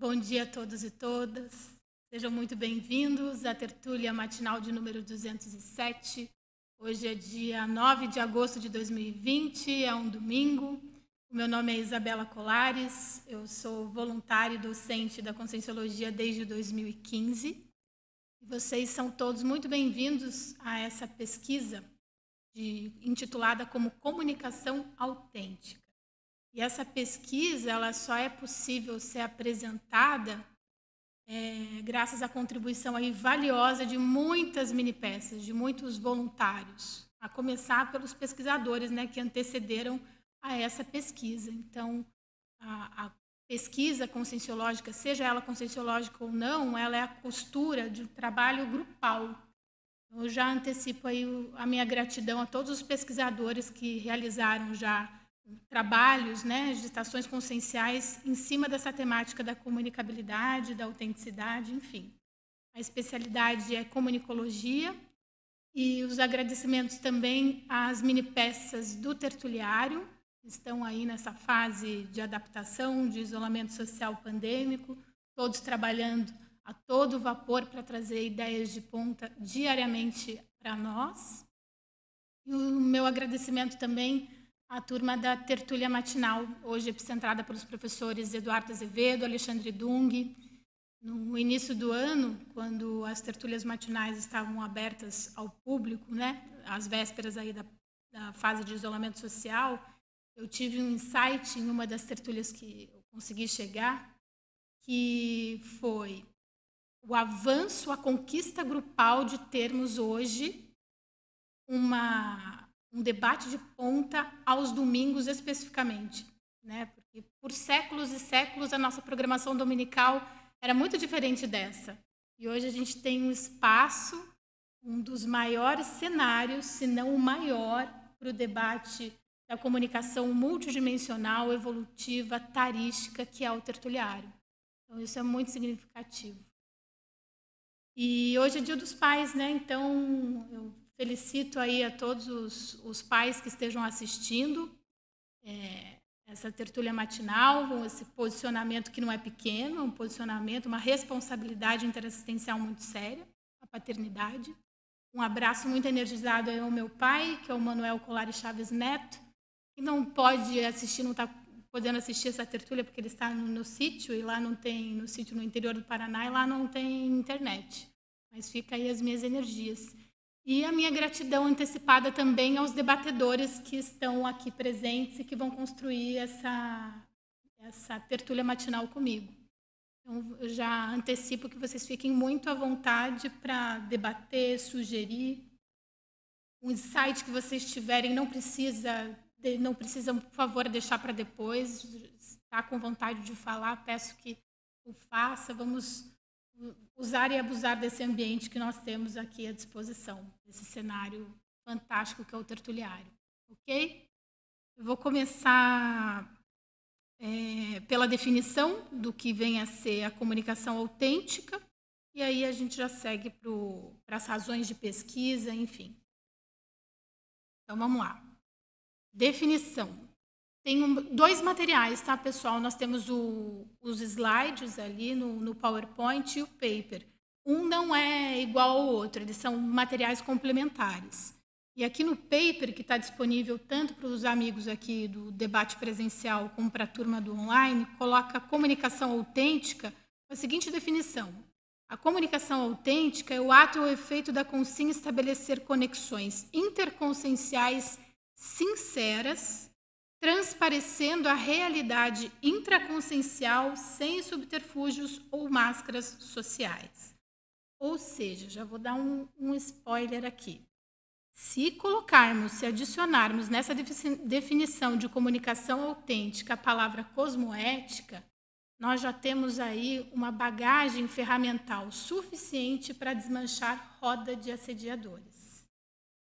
Bom dia a todos e todas. Sejam muito bem-vindos à tertúlia matinal de número 207. Hoje é dia 9 de agosto de 2020, é um domingo. O meu nome é Isabela Colares, eu sou voluntária e docente da Conscienciologia desde 2015. E vocês são todos muito bem-vindos a essa pesquisa de, intitulada como Comunicação Autêntica. E essa pesquisa ela só é possível ser apresentada é, graças à contribuição aí valiosa de muitas mini peças, de muitos voluntários, a começar pelos pesquisadores né, que antecederam a essa pesquisa. Então, a, a pesquisa conscienciológica, seja ela conscienciológica ou não, ela é a costura de um trabalho grupal. Eu já antecipo aí a minha gratidão a todos os pesquisadores que realizaram já trabalhos, né, estações conscienciais em cima dessa temática da comunicabilidade, da autenticidade, enfim. A especialidade é comunicologia e os agradecimentos também às mini peças do tertuliário, estão aí nessa fase de adaptação, de isolamento social pandêmico, todos trabalhando a todo vapor para trazer ideias de ponta diariamente para nós. E o meu agradecimento também à turma da tertúlia matinal, hoje epicentrada pelos professores Eduardo Azevedo, Alexandre Dung. No início do ano, quando as tertúlias matinais estavam abertas ao público, né, às vésperas aí da, da fase de isolamento social, eu tive um insight em uma das tertúlias que eu consegui chegar, que foi o avanço, a conquista grupal de termos hoje uma, um debate de ponta aos domingos especificamente, né? Porque por séculos e séculos a nossa programação dominical era muito diferente dessa. E hoje a gente tem um espaço, um dos maiores cenários, se não o maior, para o debate da comunicação multidimensional, evolutiva, tarística, que é o tertuliário. Então, isso é muito significativo. E hoje é Dia dos Pais, né? Então, eu felicito aí a todos os, os pais que estejam assistindo é, essa tertúlia matinal, esse posicionamento que não é pequeno, um posicionamento, uma responsabilidade interassistencial muito séria, a paternidade. Um abraço muito energizado ao meu pai, que é o Manuel Colares Chaves Neto, que não pode assistir, não está podendo assistir essa tertúlia porque ele está no, no sítio e lá não tem, no sítio no interior do Paraná e lá não tem internet. Mas fica aí as minhas energias. E a minha gratidão antecipada também aos debatedores que estão aqui presentes e que vão construir essa, essa tertúlia matinal comigo. Então, eu já antecipo que vocês fiquem muito à vontade para debater, sugerir. Um insight que vocês tiverem não precisa não precisam, por favor, deixar para depois. Está com vontade de falar, peço que o faça. Vamos usar e abusar desse ambiente que nós temos aqui à disposição, esse cenário fantástico que é o tertuliário. Ok? Eu vou começar é, pela definição do que vem a ser a comunicação autêntica, e aí a gente já segue para as razões de pesquisa, enfim. Então vamos lá. Definição. Tem um, dois materiais, tá, pessoal? Nós temos o, os slides ali no, no PowerPoint e o paper. Um não é igual ao outro, eles são materiais complementares. E aqui no paper, que está disponível tanto para os amigos aqui do debate presencial como para a turma do online, coloca comunicação autêntica com a seguinte definição. A comunicação autêntica é o ato ou efeito da consciência estabelecer conexões interconscienciais sinceras, transparecendo a realidade intraconsciencial sem subterfúgios ou máscaras sociais. Ou seja, já vou dar um, um spoiler aqui. Se colocarmos, se adicionarmos nessa definição de comunicação autêntica a palavra cosmoética, nós já temos aí uma bagagem ferramental suficiente para desmanchar roda de assediadores.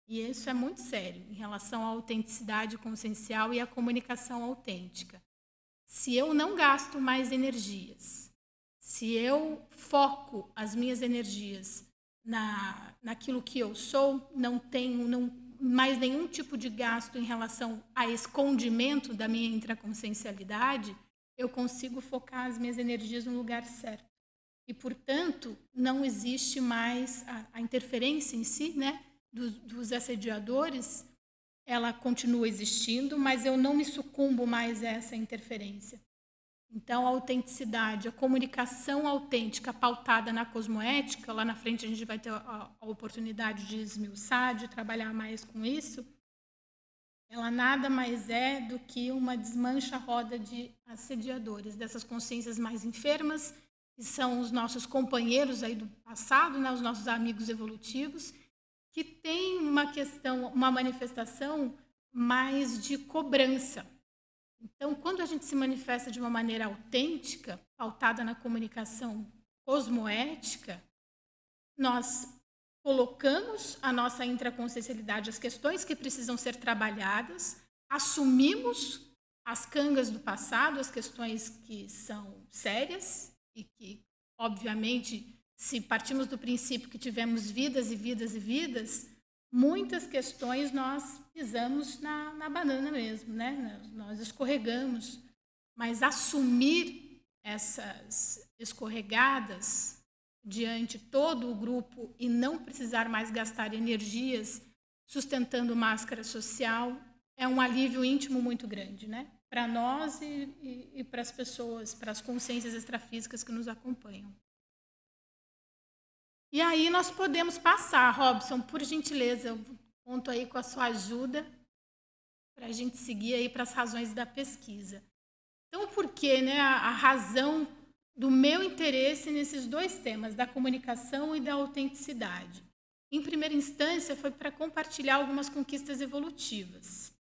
E isso é muito sério em relação à autenticidade consciencial e à comunicação autêntica. Se eu não gasto mais energias, se eu foco as minhas energias na, naquilo que eu sou, não tenho não, mais nenhum tipo de gasto em relação a escondimento da minha intraconsciencialidade, eu consigo focar as minhas energias no lugar certo. E, portanto, não existe mais a, a interferência em si, né, dos, dos assediadores, ela continua existindo, mas eu não me sucumbo mais a essa interferência. Então, a autenticidade, a comunicação autêntica pautada na cosmoética, lá na frente a gente vai ter a, a oportunidade de esmiuçar, de trabalhar mais com isso, ela nada mais é do que uma desmancha-roda de assediadores, dessas consciências mais enfermas, que são os nossos companheiros aí do passado, né, os nossos amigos evolutivos, que têm uma questão, uma manifestação mais de cobrança, então, quando a gente se manifesta de uma maneira autêntica, pautada na comunicação cosmoética, nós colocamos a nossa intraconsciencialidade, as questões que precisam ser trabalhadas, assumimos as cangas do passado, as questões que são sérias e que, obviamente, se partimos do princípio que tivemos vidas e vidas e vidas, muitas questões nós pisamos na, na banana mesmo, né? Nós escorregamos. Mas assumir essas escorregadas diante todo o grupo e não precisar mais gastar energias sustentando máscara social é um alívio íntimo muito grande, né? Para nós e, e, e para as pessoas, para as consciências extrafísicas que nos acompanham. E aí nós podemos passar, Robson, por gentileza, eu conto aí com a sua ajuda para a gente seguir aí para as razões da pesquisa. Então, por que né, a, razão do meu interesse nesses dois temas, da comunicação e da autenticidade? Em primeira instância, foi para compartilhar algumas conquistas evolutivas.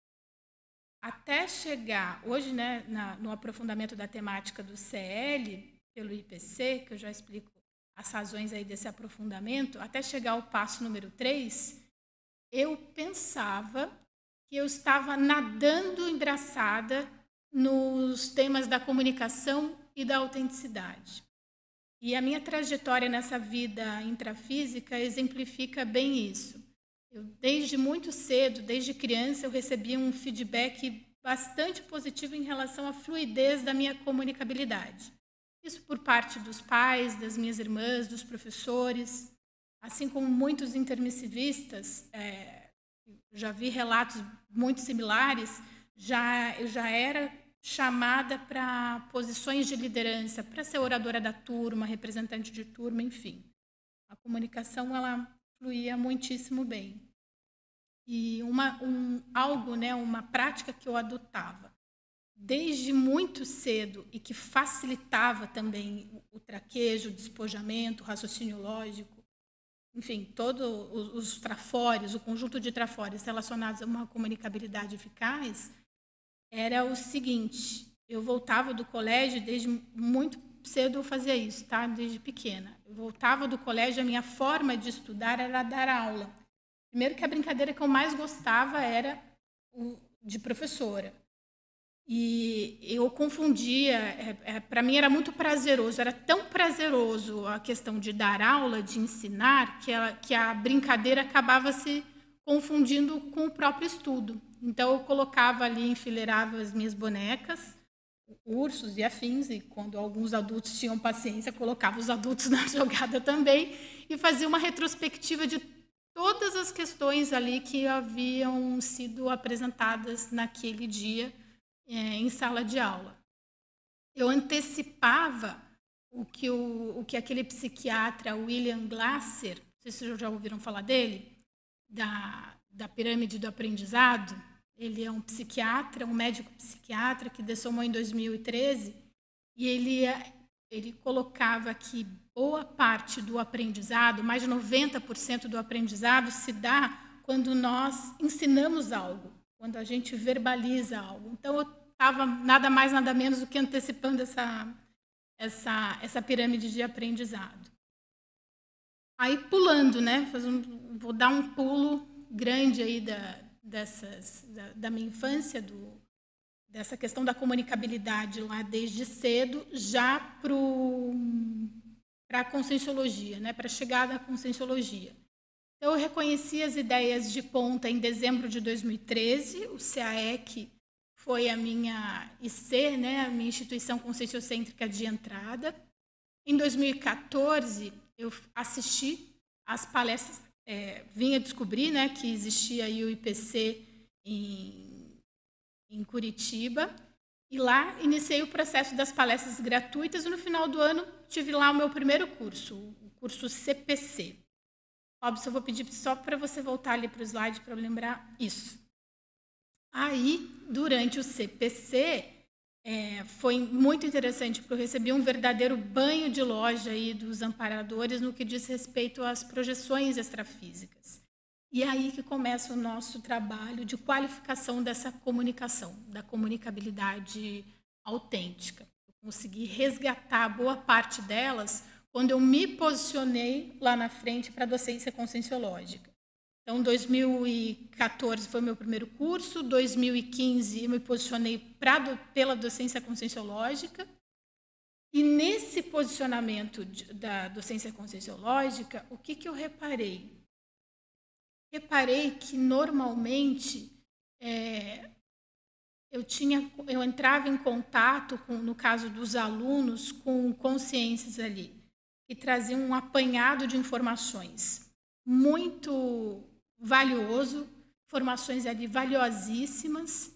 Até chegar, hoje, né, na, no aprofundamento da temática do CL, pelo IPC, que eu já explico as razões aí desse aprofundamento, até chegar ao passo número 3, eu pensava que eu estava nadando embraçada nos temas da comunicação e da autenticidade. E a minha trajetória nessa vida intrafísica exemplifica bem isso. Eu, desde muito cedo, desde criança, eu recebia um feedback bastante positivo em relação à fluidez da minha comunicabilidade. Isso por parte dos pais, das minhas irmãs, dos professores, assim como muitos intermissivistas, é, já vi relatos muito similares, já, eu já era chamada para posições de liderança, para ser oradora da turma, representante de turma, enfim. A comunicação ela fluía muitíssimo bem. E uma, um, algo, né, uma prática que eu adotava desde muito cedo e que facilitava também o traquejo, o despojamento, o raciocínio lógico, enfim, todos os trafores, o conjunto de trafores relacionados a uma comunicabilidade eficaz, era o seguinte: eu voltava do colégio desde muito cedo eu fazia isso, tá? Desde pequena. Eu voltava do colégio, a minha forma de estudar era dar aula. Primeiro que a brincadeira que eu mais gostava era de professora. E eu confundia, é, é, para mim era muito prazeroso, era tão prazeroso a questão de dar aula, de ensinar, que a, que a brincadeira acabava se confundindo com o próprio estudo. Então eu colocava ali, enfileirava as minhas bonecas, ursos e afins, e quando alguns adultos tinham paciência, colocava os adultos na jogada também, e fazia uma retrospectiva de todas as questões ali que haviam sido apresentadas naquele dia é, em sala de aula. Eu antecipava o que, o, o que aquele psiquiatra William Glasser, não sei se vocês já ouviram falar dele, da, da pirâmide do aprendizado. Ele é um psiquiatra, um médico psiquiatra que dessomou em 2013 e ele, ele colocava que boa parte do aprendizado, mais de 90% do aprendizado, se dá quando nós ensinamos algo quando a gente verbaliza algo. Então, eu estava nada mais, nada menos do que antecipando essa, essa, essa pirâmide de aprendizado. Aí, pulando, né? Um, vou dar um pulo grande aí da, dessas, da, da minha infância, do, dessa questão da comunicabilidade lá desde cedo, já para a conscienciologia, né? para a chegada à conscienciologia. Então, eu reconheci as ideias de ponta em dezembro de 2013. O CAEC foi a minha IC, né, a minha instituição conscienciocêntrica de entrada. Em 2014, eu assisti às palestras, é, vim a descobrir né, que existia aí o IPC em, em Curitiba, e lá iniciei o processo das palestras gratuitas e no final do ano tive lá o meu primeiro curso, o curso CPC. Óbvio, eu vou pedir só para você voltar ali para o slide para lembrar isso. Aí, durante o CPC, é, foi muito interessante, porque eu recebi um verdadeiro banho de loja aí dos amparadores no que diz respeito às projeções extrafísicas. E é aí que começa o nosso trabalho de qualificação dessa comunicação, da comunicabilidade autêntica. Eu consegui resgatar boa parte delas quando eu me posicionei lá na frente para a docência conscienciológica. Então, 2014 foi meu primeiro curso, 2015 eu me posicionei pra, pela docência conscienciológica, e nesse posicionamento de, da docência conscienciológica, o que, que eu reparei? Reparei que normalmente é, eu tinha, eu entrava em contato com, no caso dos alunos, com consciências ali que traziam um apanhado de informações muito valioso, informações ali valiosíssimas,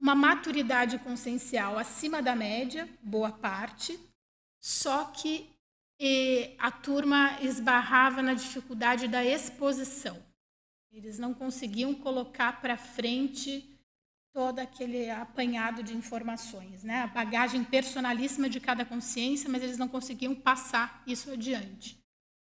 uma maturidade consciencial acima da média, boa parte, só que a turma esbarrava na dificuldade da exposição. Eles não conseguiam colocar para frente todo aquele apanhado de informações, né? a bagagem personalíssima de cada consciência, mas eles não conseguiam passar isso adiante.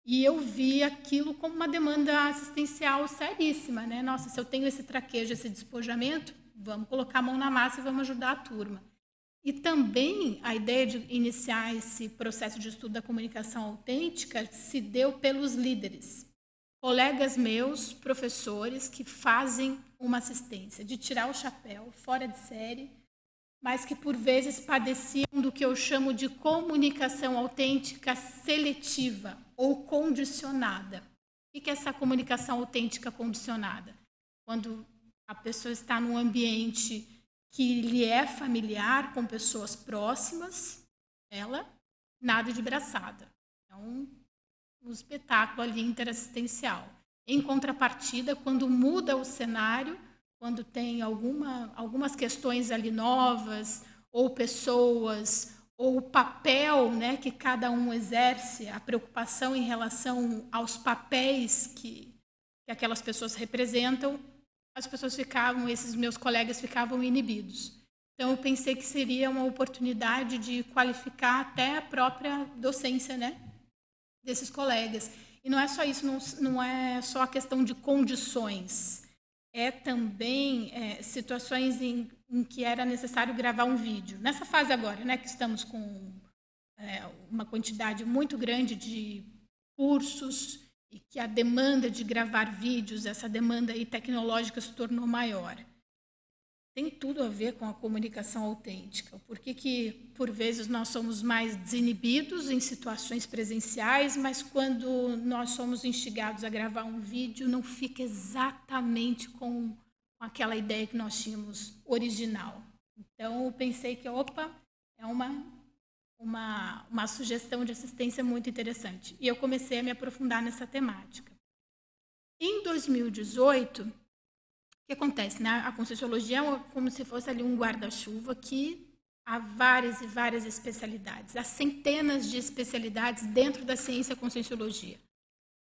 E eu vi aquilo como uma demanda assistencial seríssima. Né? Nossa, se eu tenho esse traquejo, esse despojamento, vamos colocar a mão na massa e vamos ajudar a turma. E também a ideia de iniciar esse processo de estudo da comunicação autêntica se deu pelos líderes, colegas meus, professores, que fazem uma assistência, de tirar o chapéu, fora de série, mas que por vezes padeciam do que eu chamo de comunicação autêntica seletiva ou condicionada. O que é essa comunicação autêntica condicionada? Quando a pessoa está num ambiente que lhe é familiar, com pessoas próximas, ela nada de braçada. É um, um espetáculo ali interassistencial. Em contrapartida, quando muda o cenário, quando tem alguma, algumas questões ali novas, ou pessoas, ou o papel né, que cada um exerce, a preocupação em relação aos papéis que, que aquelas pessoas representam, as pessoas ficavam, esses meus colegas ficavam inibidos. Então, eu pensei que seria uma oportunidade de qualificar até a própria docência né, desses colegas. E não é só isso, não, não é só a questão de condições, é também é, situações em, em, que era necessário gravar um vídeo. Nessa fase agora, né, que estamos com é, uma quantidade muito grande de cursos e que a demanda de gravar vídeos, essa demanda aí tecnológica se tornou maior tem tudo a ver com a comunicação autêntica. Por que, por vezes, nós somos mais desinibidos em situações presenciais, mas quando nós somos instigados a gravar um vídeo, não fica exatamente com aquela ideia que nós tínhamos original. Então, eu pensei que, opa, é uma, uma, uma sugestão de assistência muito interessante. E eu comecei a me aprofundar nessa temática. Em 2018, o que acontece? Né? A Conscienciologia é como se fosse ali um guarda-chuva que há várias e várias especialidades, há centenas de especialidades dentro da ciência Conscienciologia.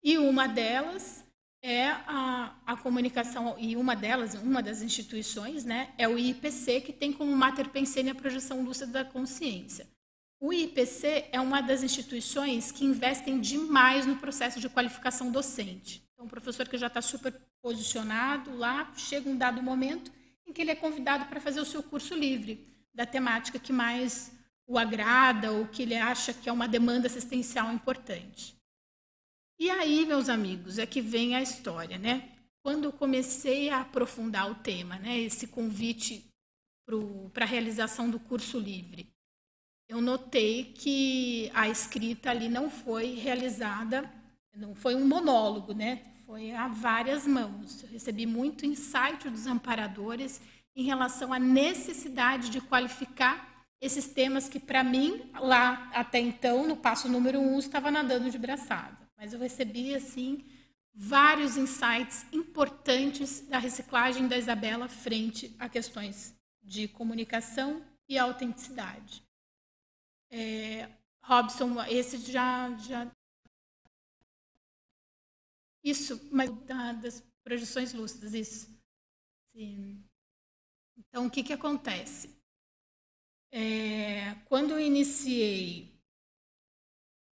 E uma delas é a, a, comunicação, e uma delas, uma das instituições, né, é o IPC, que tem como mater pensene a projeção lúcida da consciência. O IPC é uma das instituições que investem demais no processo de qualificação docente. Então, um professor que já está super posicionado lá, chega um dado momento em que ele é convidado para fazer o seu curso livre da temática que mais o agrada ou que ele acha que é uma demanda assistencial importante. E aí, meus amigos, é que vem a história, né? Quando eu comecei a aprofundar o tema, né, esse convite para a realização do curso livre, eu notei que a escrita ali não foi realizada, não foi um monólogo, né? foi a várias mãos. Eu recebi muito insight dos amparadores em relação à necessidade de qualificar esses temas que, para mim, lá até então, no passo número um, estava nadando de braçada. Mas eu recebi, assim, vários insights importantes da reciclagem da Isabela frente a questões de comunicação e autenticidade. É, Robson, esse já, já. Isso, mas da, das projeções lúcidas, isso. Sim. Então, o que, que acontece? É, quando eu iniciei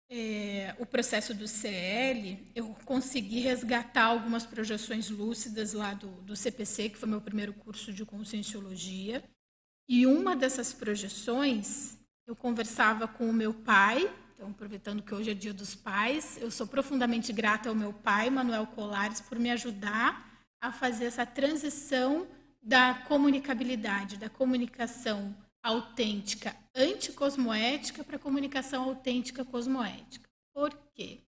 é, o processo do CL, eu consegui resgatar algumas projeções lúcidas lá do, do CPC, que foi meu primeiro curso de conscienciologia. E uma dessas projeções, eu conversava com o meu pai, então, aproveitando que hoje é dia dos pais, eu sou profundamente grata ao meu pai, Manuel Colares, por me ajudar a fazer essa transição da comunicabilidade, da comunicação autêntica anticosmoética para comunicação autêntica cosmoética. Por quê?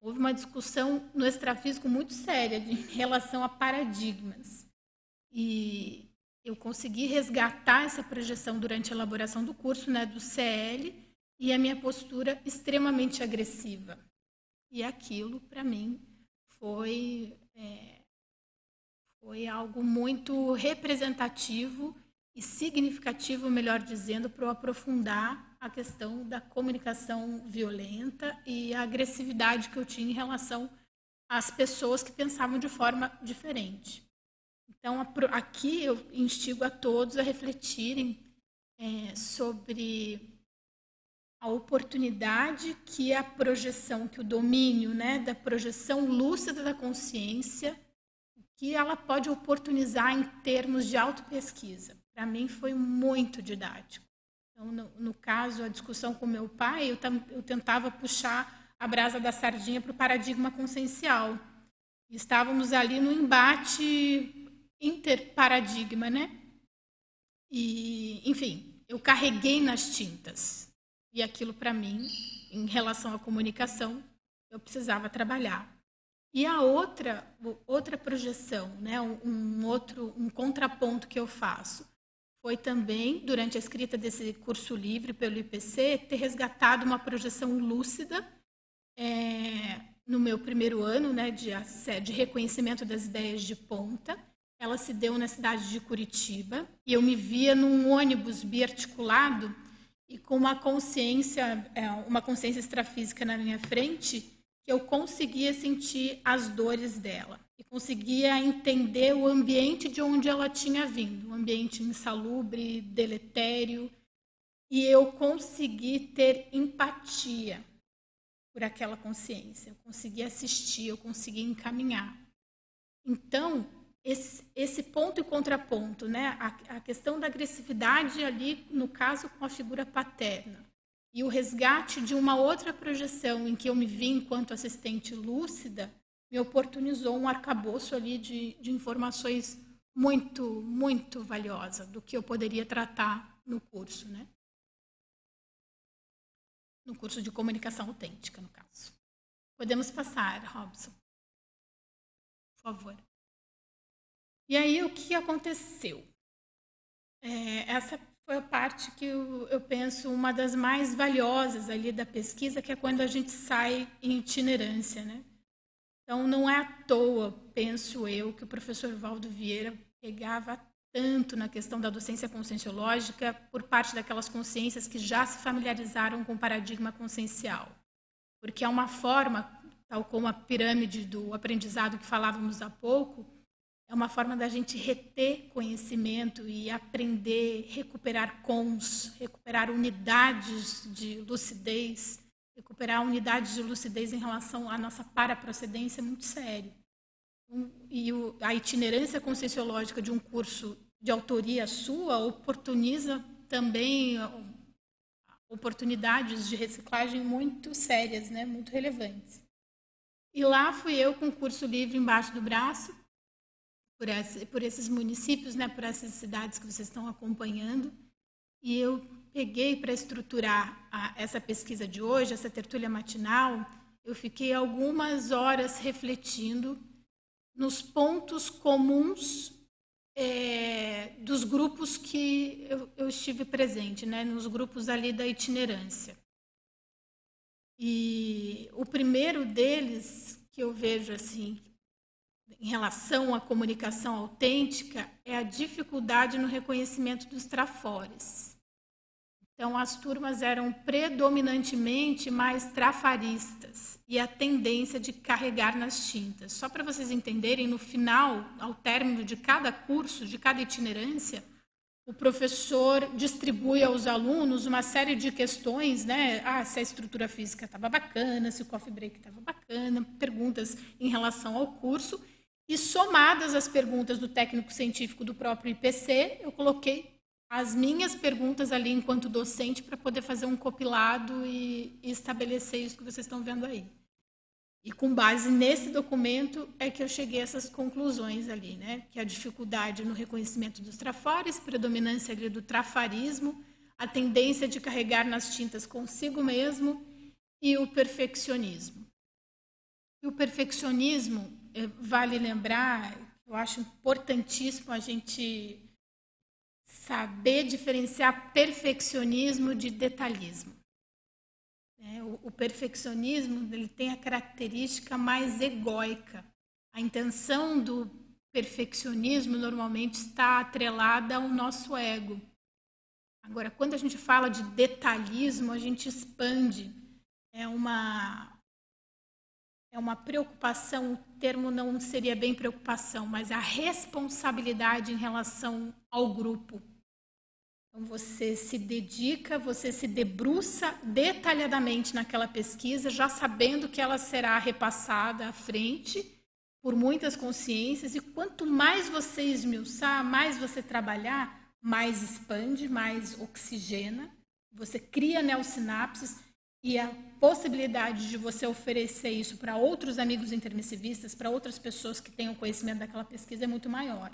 Houve uma discussão no extrafísico muito séria em relação a paradigmas. E eu consegui resgatar essa projeção durante a elaboração do curso, né, do CL, e a minha postura extremamente agressiva. E aquilo, para mim, foi, é, foi algo muito representativo e significativo, melhor dizendo, para aprofundar a questão da comunicação violenta e a agressividade que eu tinha em relação às pessoas que pensavam de forma diferente. Então, aqui eu instigo a todos a refletirem é, sobre a oportunidade que a projeção, que o domínio né, da projeção lúcida da consciência, que ela pode oportunizar em termos de autopesquisa. Para mim foi muito didático. Então, no, no, caso, a discussão com meu pai, eu, eu tentava puxar a brasa da sardinha para o paradigma consciencial. Estávamos ali no embate interparadigma, né? E, enfim, eu carreguei nas tintas. E aquilo para mim, em relação à comunicação, eu precisava trabalhar. E a outra, outra projeção, né, um, outro, um contraponto que eu faço, foi também, durante a escrita desse curso livre pelo IPC, ter resgatado uma projeção lúcida é, no meu primeiro ano né, de, de reconhecimento das ideias de ponta, ela se deu na cidade de Curitiba e eu me via num ônibus biarticulado e com uma consciência, é, uma consciência extrafísica na minha frente, que eu conseguia sentir as dores dela. E conseguia entender o ambiente de onde ela tinha vindo, um ambiente insalubre, deletério, e eu consegui ter empatia por aquela consciência, eu consegui assistir, eu consegui encaminhar. Então, esse, esse ponto e contraponto, né? A, a, questão da agressividade ali, no caso, com a figura paterna, e o resgate de uma outra projeção em que eu me vi enquanto assistente lúcida, me oportunizou um arcabouço ali de, de informações muito, muito valiosa do que eu poderia tratar no curso, né? No curso de comunicação autêntica, no caso. Podemos passar, Robson. Por favor. E aí, o que aconteceu? É, essa foi a parte que eu, eu, penso uma das mais valiosas ali da pesquisa, que é quando a gente sai em itinerância, né? Então, não é à toa, penso eu, que o professor Valdo Vieira pegava tanto na questão da docência conscienciológica por parte daquelas consciências que já se familiarizaram com o paradigma consciencial. Porque é uma forma, tal como a pirâmide do aprendizado que falávamos há pouco, é uma forma da gente reter conhecimento e aprender, recuperar cons, recuperar unidades de lucidez, recuperar unidades de lucidez em relação à nossa paraprocedência é muito sério. E a itinerância conscienciológica de um curso de autoria sua oportuniza também oportunidades de reciclagem muito sérias, né, muito relevantes. E lá fui eu com o curso livre embaixo do braço, por, esse, por esses municípios, né, por essas cidades que vocês estão acompanhando. E eu peguei para estruturar a, essa pesquisa de hoje, essa tertúlia matinal, eu fiquei algumas horas refletindo nos pontos comuns é, dos grupos que eu, eu, estive presente, né, nos grupos ali da itinerância. E o primeiro deles que eu vejo assim, em relação à comunicação autêntica, é a dificuldade no reconhecimento dos trafores. Então, as turmas eram predominantemente mais trafaristas e a tendência de carregar nas tintas. Só para vocês entenderem, no final, ao término de cada curso, de cada itinerância, o professor distribui aos alunos uma série de questões, né? Ah, se a estrutura física estava bacana, se o coffee break estava bacana, perguntas em relação ao curso. E somadas as perguntas do técnico científico do próprio IPC, eu coloquei as minhas perguntas ali enquanto docente para poder fazer um compilado e, e estabelecer isso que vocês estão vendo aí. E com base nesse documento é que eu cheguei a essas conclusões ali, né? Que a dificuldade no reconhecimento dos trafores, predominância ali do trafarismo, a tendência de carregar nas tintas consigo mesmo e o perfeccionismo. E o perfeccionismo, vale lembrar, eu acho importantíssimo a gente saber diferenciar perfeccionismo de detalhismo. É, o, o perfeccionismo ele tem a característica mais egóica. A intenção do perfeccionismo normalmente está atrelada ao nosso ego. Agora, quando a gente fala de detalhismo, a gente expande. É uma é uma preocupação, o termo não seria bem preocupação, mas a responsabilidade em relação ao grupo. Então, você se dedica, você se debruça detalhadamente naquela pesquisa, já sabendo que ela será repassada à frente por muitas consciências, e quanto mais você esmiuçar, mais você trabalhar, mais expande, mais oxigena, você cria neosinapses e a possibilidade de você oferecer isso para outros amigos intermissivistas, para outras pessoas que tenham conhecimento daquela pesquisa é muito maior.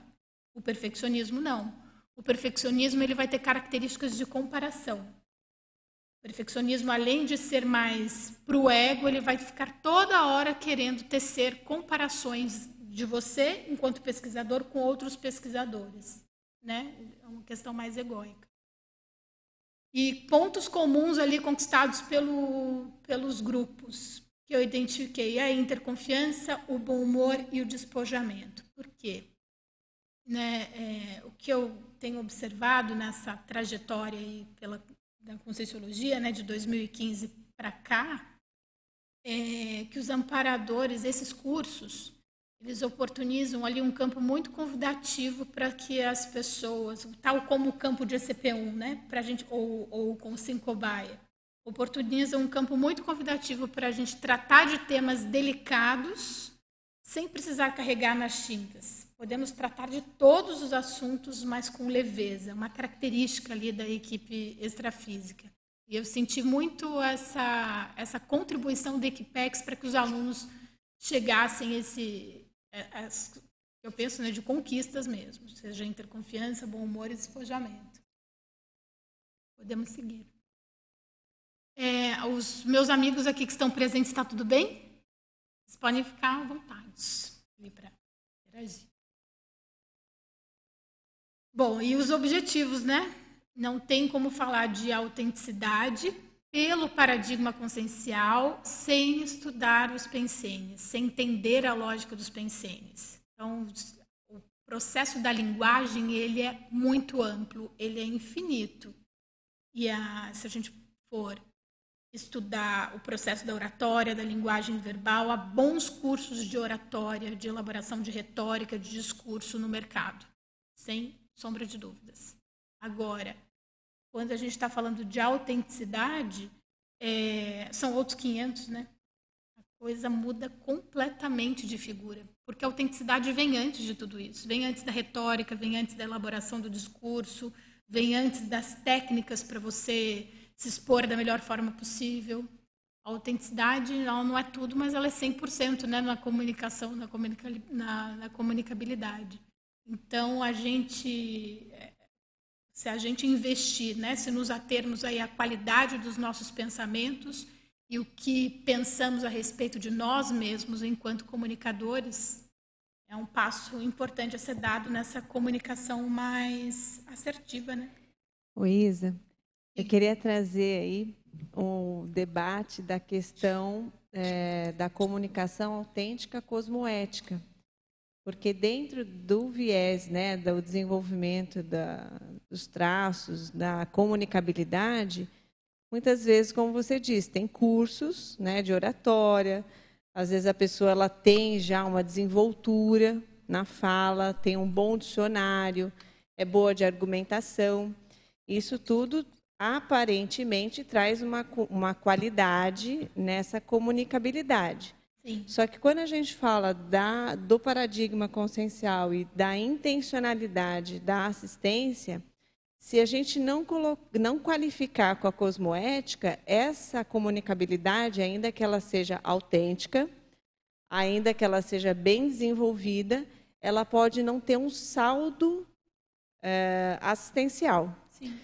O perfeccionismo não. O perfeccionismo ele vai ter características de comparação. O perfeccionismo, além de ser mais para o ego, ele vai ficar toda hora querendo tecer comparações de você, enquanto pesquisador, com outros pesquisadores. Né? É uma questão mais egóica. E pontos comuns ali conquistados pelo, pelos grupos que eu identifiquei: a interconfiança, o bom humor e o despojamento. Por quê? Né, é, o que eu tenho observado nessa trajetória aí pela da Conscienciologia, né, de 2015 para cá, é que os amparadores, esses cursos, eles oportunizam ali um campo muito convidativo para que as pessoas, tal como o campo de ECP1, né, para gente ou, ou com Sincobaia, oportunizam um campo muito convidativo para a gente tratar de temas delicados sem precisar carregar nas tintas. Podemos tratar de todos os assuntos, mas com leveza, uma característica ali da equipe extrafísica. E eu senti muito essa, essa contribuição da Equipex para que os alunos chegassem esse, a, a, eu penso, né, de conquistas mesmo, seja interconfiança, bom humor e despojamento. Podemos seguir. É, os meus amigos aqui que estão presentes, está tudo bem? Vocês podem ficar à vontade para interagir. Bom, e os objetivos, né? Não tem como falar de autenticidade pelo paradigma consciencial sem estudar os pensenes, sem entender a lógica dos pensenes. Então, o processo da linguagem ele é muito amplo, ele é infinito. E a, se a gente for estudar o processo da oratória, da linguagem verbal, há bons cursos de oratória, de elaboração de retórica, de discurso no mercado, sem sombra de dúvidas. Agora, quando a gente está falando de autenticidade, é, são outros 500, né? A coisa muda completamente de figura, porque a autenticidade vem antes de tudo isso, vem antes da retórica, vem antes da elaboração do discurso, vem antes das técnicas para você se expor da melhor forma possível. A autenticidade ela não é tudo, mas ela é 100% né, na comunicação, na, comunica, na, na comunicabilidade. Então, a gente, se a gente investir, né, se nos atermos aí à qualidade dos nossos pensamentos e o que pensamos a respeito de nós mesmos enquanto comunicadores, é um passo importante a ser dado nessa comunicação mais assertiva, né? O Isa, eu queria trazer aí o debate da questão é, da comunicação autêntica cosmoética, porque dentro do viés, né, do desenvolvimento da, dos traços, da comunicabilidade, muitas vezes, como você disse, tem cursos, né, de oratória, às vezes a pessoa ela tem já uma desenvoltura na fala, tem um bom dicionário, é boa de argumentação. Isso tudo aparentemente traz uma, uma qualidade nessa comunicabilidade. Sim. Só que quando a gente fala da, do paradigma consciencial e da intencionalidade da assistência, se a gente não, não qualificar com a cosmoética, essa comunicabilidade, ainda que ela seja autêntica, ainda que ela seja bem desenvolvida, ela pode não ter um saldo é, assistencial. Sim.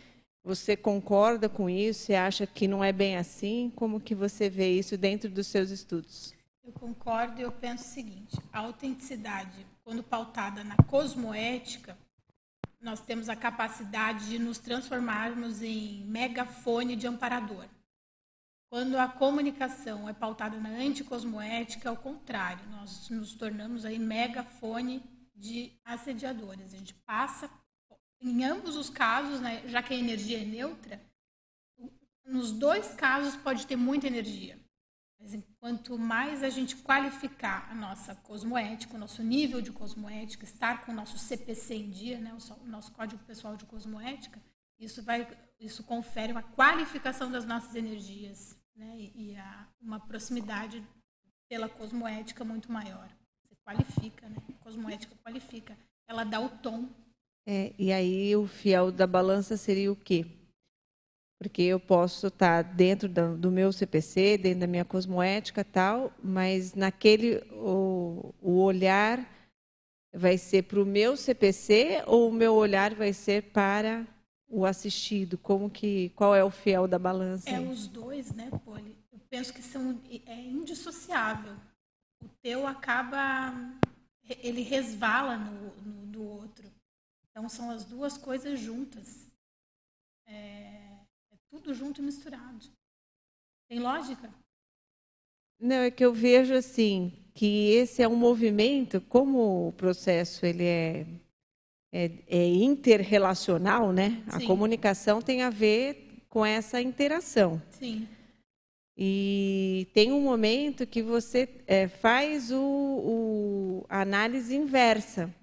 Você concorda com isso? Você acha que não é bem assim? Como que você vê isso dentro dos seus estudos? Eu concordo e eu penso o seguinte: a autenticidade, quando pautada na cosmoética, nós temos a capacidade de nos transformarmos em megafone de amparador. Quando a comunicação é pautada na anticosmoética, é o contrário, nós nos tornamos aí megafone de assediadores. A gente passa, em ambos os casos, né, já que a energia é neutra, nos dois casos pode ter muita energia. Mas quanto mais a gente qualificar a nossa cosmoética, o nosso nível de cosmoética, estar com o nosso CPC em dia, né, o nosso código pessoal de cosmoética, isso vai, isso confere uma qualificação das nossas energias, né, e, a, uma proximidade pela cosmoética muito maior. Você qualifica, né? A cosmoética qualifica, ela dá o tom. É, e aí o fiel da balança seria o quê? Porque eu posso estar dentro do meu CPC, dentro da minha cosmoética tal, mas naquele o, o olhar vai ser para o meu CPC ou o meu olhar vai ser para o assistido? Como que qual é o fiel da balança? É os dois, né, Poli? Eu penso que são é indissociável. O teu acaba ele resvala no, no do outro. Então são as duas coisas juntas. É, tudo junto e misturado. Tem lógica? Não, é que eu vejo assim que esse é um movimento, como o processo ele é, é, é interrelacional, né? Sim. A comunicação tem a ver com essa interação. Sim. E tem um momento que você é, faz o, o, a análise inversa,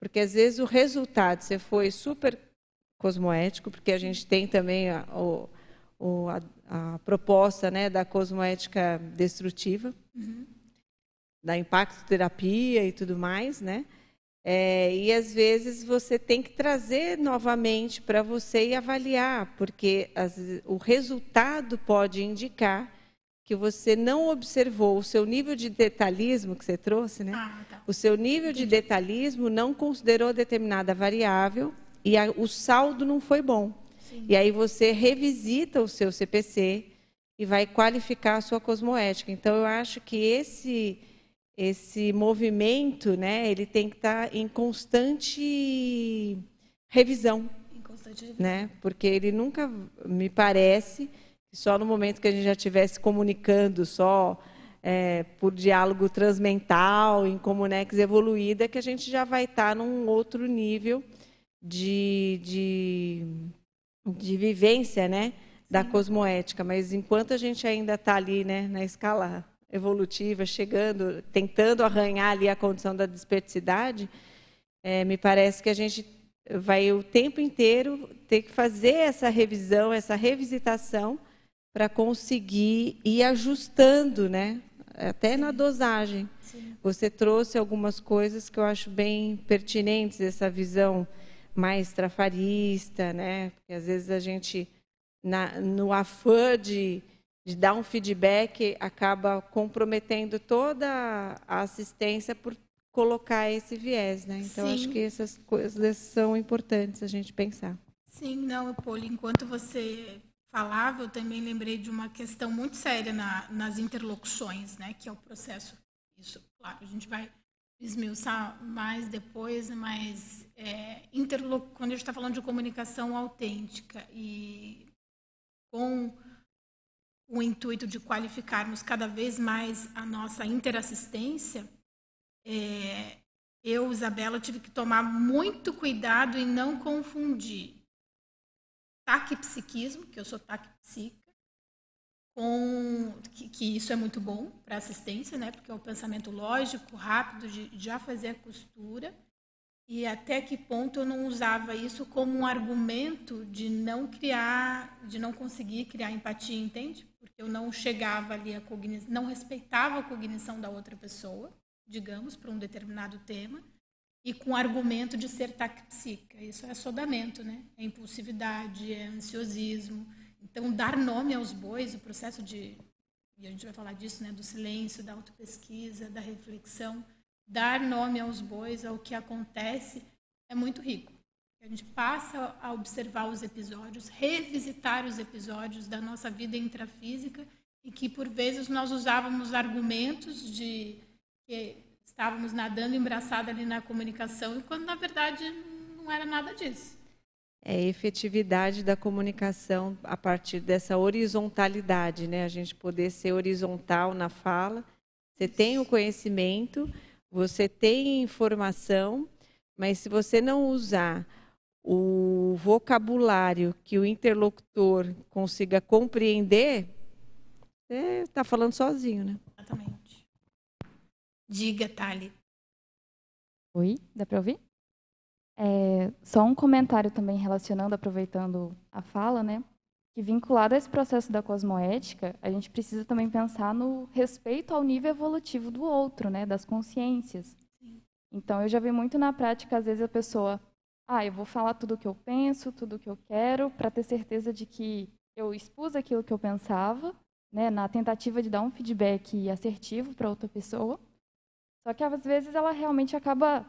porque às vezes o resultado você foi super cosmoético, porque a gente tem também a, o, a, a proposta né, da cosmoética destrutiva, uhum. da impacto terapia e tudo mais, né? É, e às vezes você tem que trazer novamente para você e avaliar, porque as, o resultado pode indicar que você não observou o seu nível de detalhismo que você trouxe, né? Ah, tá. O seu nível de detalhismo não considerou determinada variável e a, o saldo não foi bom. Sim. E aí você revisita o seu CPC e vai qualificar a sua cosmoética. Então eu acho que esse esse movimento, né, ele tem que estar em constante revisão, em constante revisão. né? Porque ele nunca me parece que só no momento que a gente já estivesse comunicando só é, por diálogo transmental, em comunex evoluída, que a gente já vai estar num outro nível de, de, de vivência né, da cosmoética, mas enquanto a gente ainda está ali né, na escala evolutiva, chegando, tentando arranhar ali a condição da desperticidade, é, me parece que a gente vai o tempo inteiro ter que fazer essa revisão, essa revisitação para conseguir ir ajustando, né? Até na dosagem. Sim. Você trouxe algumas coisas que eu acho bem pertinentes, essa visão mais trafarista, né? Porque às vezes a gente, na, no afã de, de dar um feedback, acaba comprometendo toda a assistência por colocar esse viés, né? Então Sim. acho que essas coisas são importantes a gente pensar. Sim, não, Poli, enquanto você falava, eu também lembrei de uma questão muito séria na, nas interlocuções, né, que é o processo. Isso, claro, a gente vai esmiuçar mais depois, mas é, quando a gente está falando de comunicação autêntica e com o intuito de qualificarmos cada vez mais a nossa interassistência, é, eu, Isabela, tive que tomar muito cuidado em não confundir taquipsiquismo, que eu sou taquipsica, com que, que, isso é muito bom para assistência, né? Porque é o pensamento lógico, rápido de, já fazer a costura. E até que ponto eu não usava isso como um argumento de não criar, de não conseguir criar empatia, entende? Porque eu não chegava ali a cognição, não respeitava a cognição da outra pessoa, digamos, para um determinado tema, e com o argumento de ser taxíca. Isso é sodamento, né? É impulsividade, é ansiosismo, então, dar nome aos bois, o processo de, e a gente vai falar disso, né, do silêncio, da autopesquisa, da reflexão, dar nome aos bois, ao que acontece, é muito rico. A gente passa a observar os episódios, revisitar os episódios da nossa vida intrafísica e que, por vezes, nós usávamos argumentos de que estávamos nadando embraçada ali na comunicação, e quando, na verdade, não era nada disso é a efetividade da comunicação a partir dessa horizontalidade, né? A gente poder ser horizontal na fala. Você tem o conhecimento, você tem informação, mas se você não usar o vocabulário que o interlocutor consiga compreender, você está falando sozinho, né? Exatamente. Diga, Thali. Oi, dá para ouvir? É, só um comentário também relacionando, aproveitando a fala, né? Que vinculado a esse processo da cosmoética, a gente precisa também pensar no respeito ao nível evolutivo do outro, né? Das consciências. Então, eu já vi muito na prática, às vezes a pessoa, ah, eu vou falar tudo o que eu penso, tudo o que eu quero, para ter certeza de que eu expus aquilo que eu pensava, né? Na tentativa de dar um feedback assertivo para outra pessoa. Só que às vezes ela realmente acaba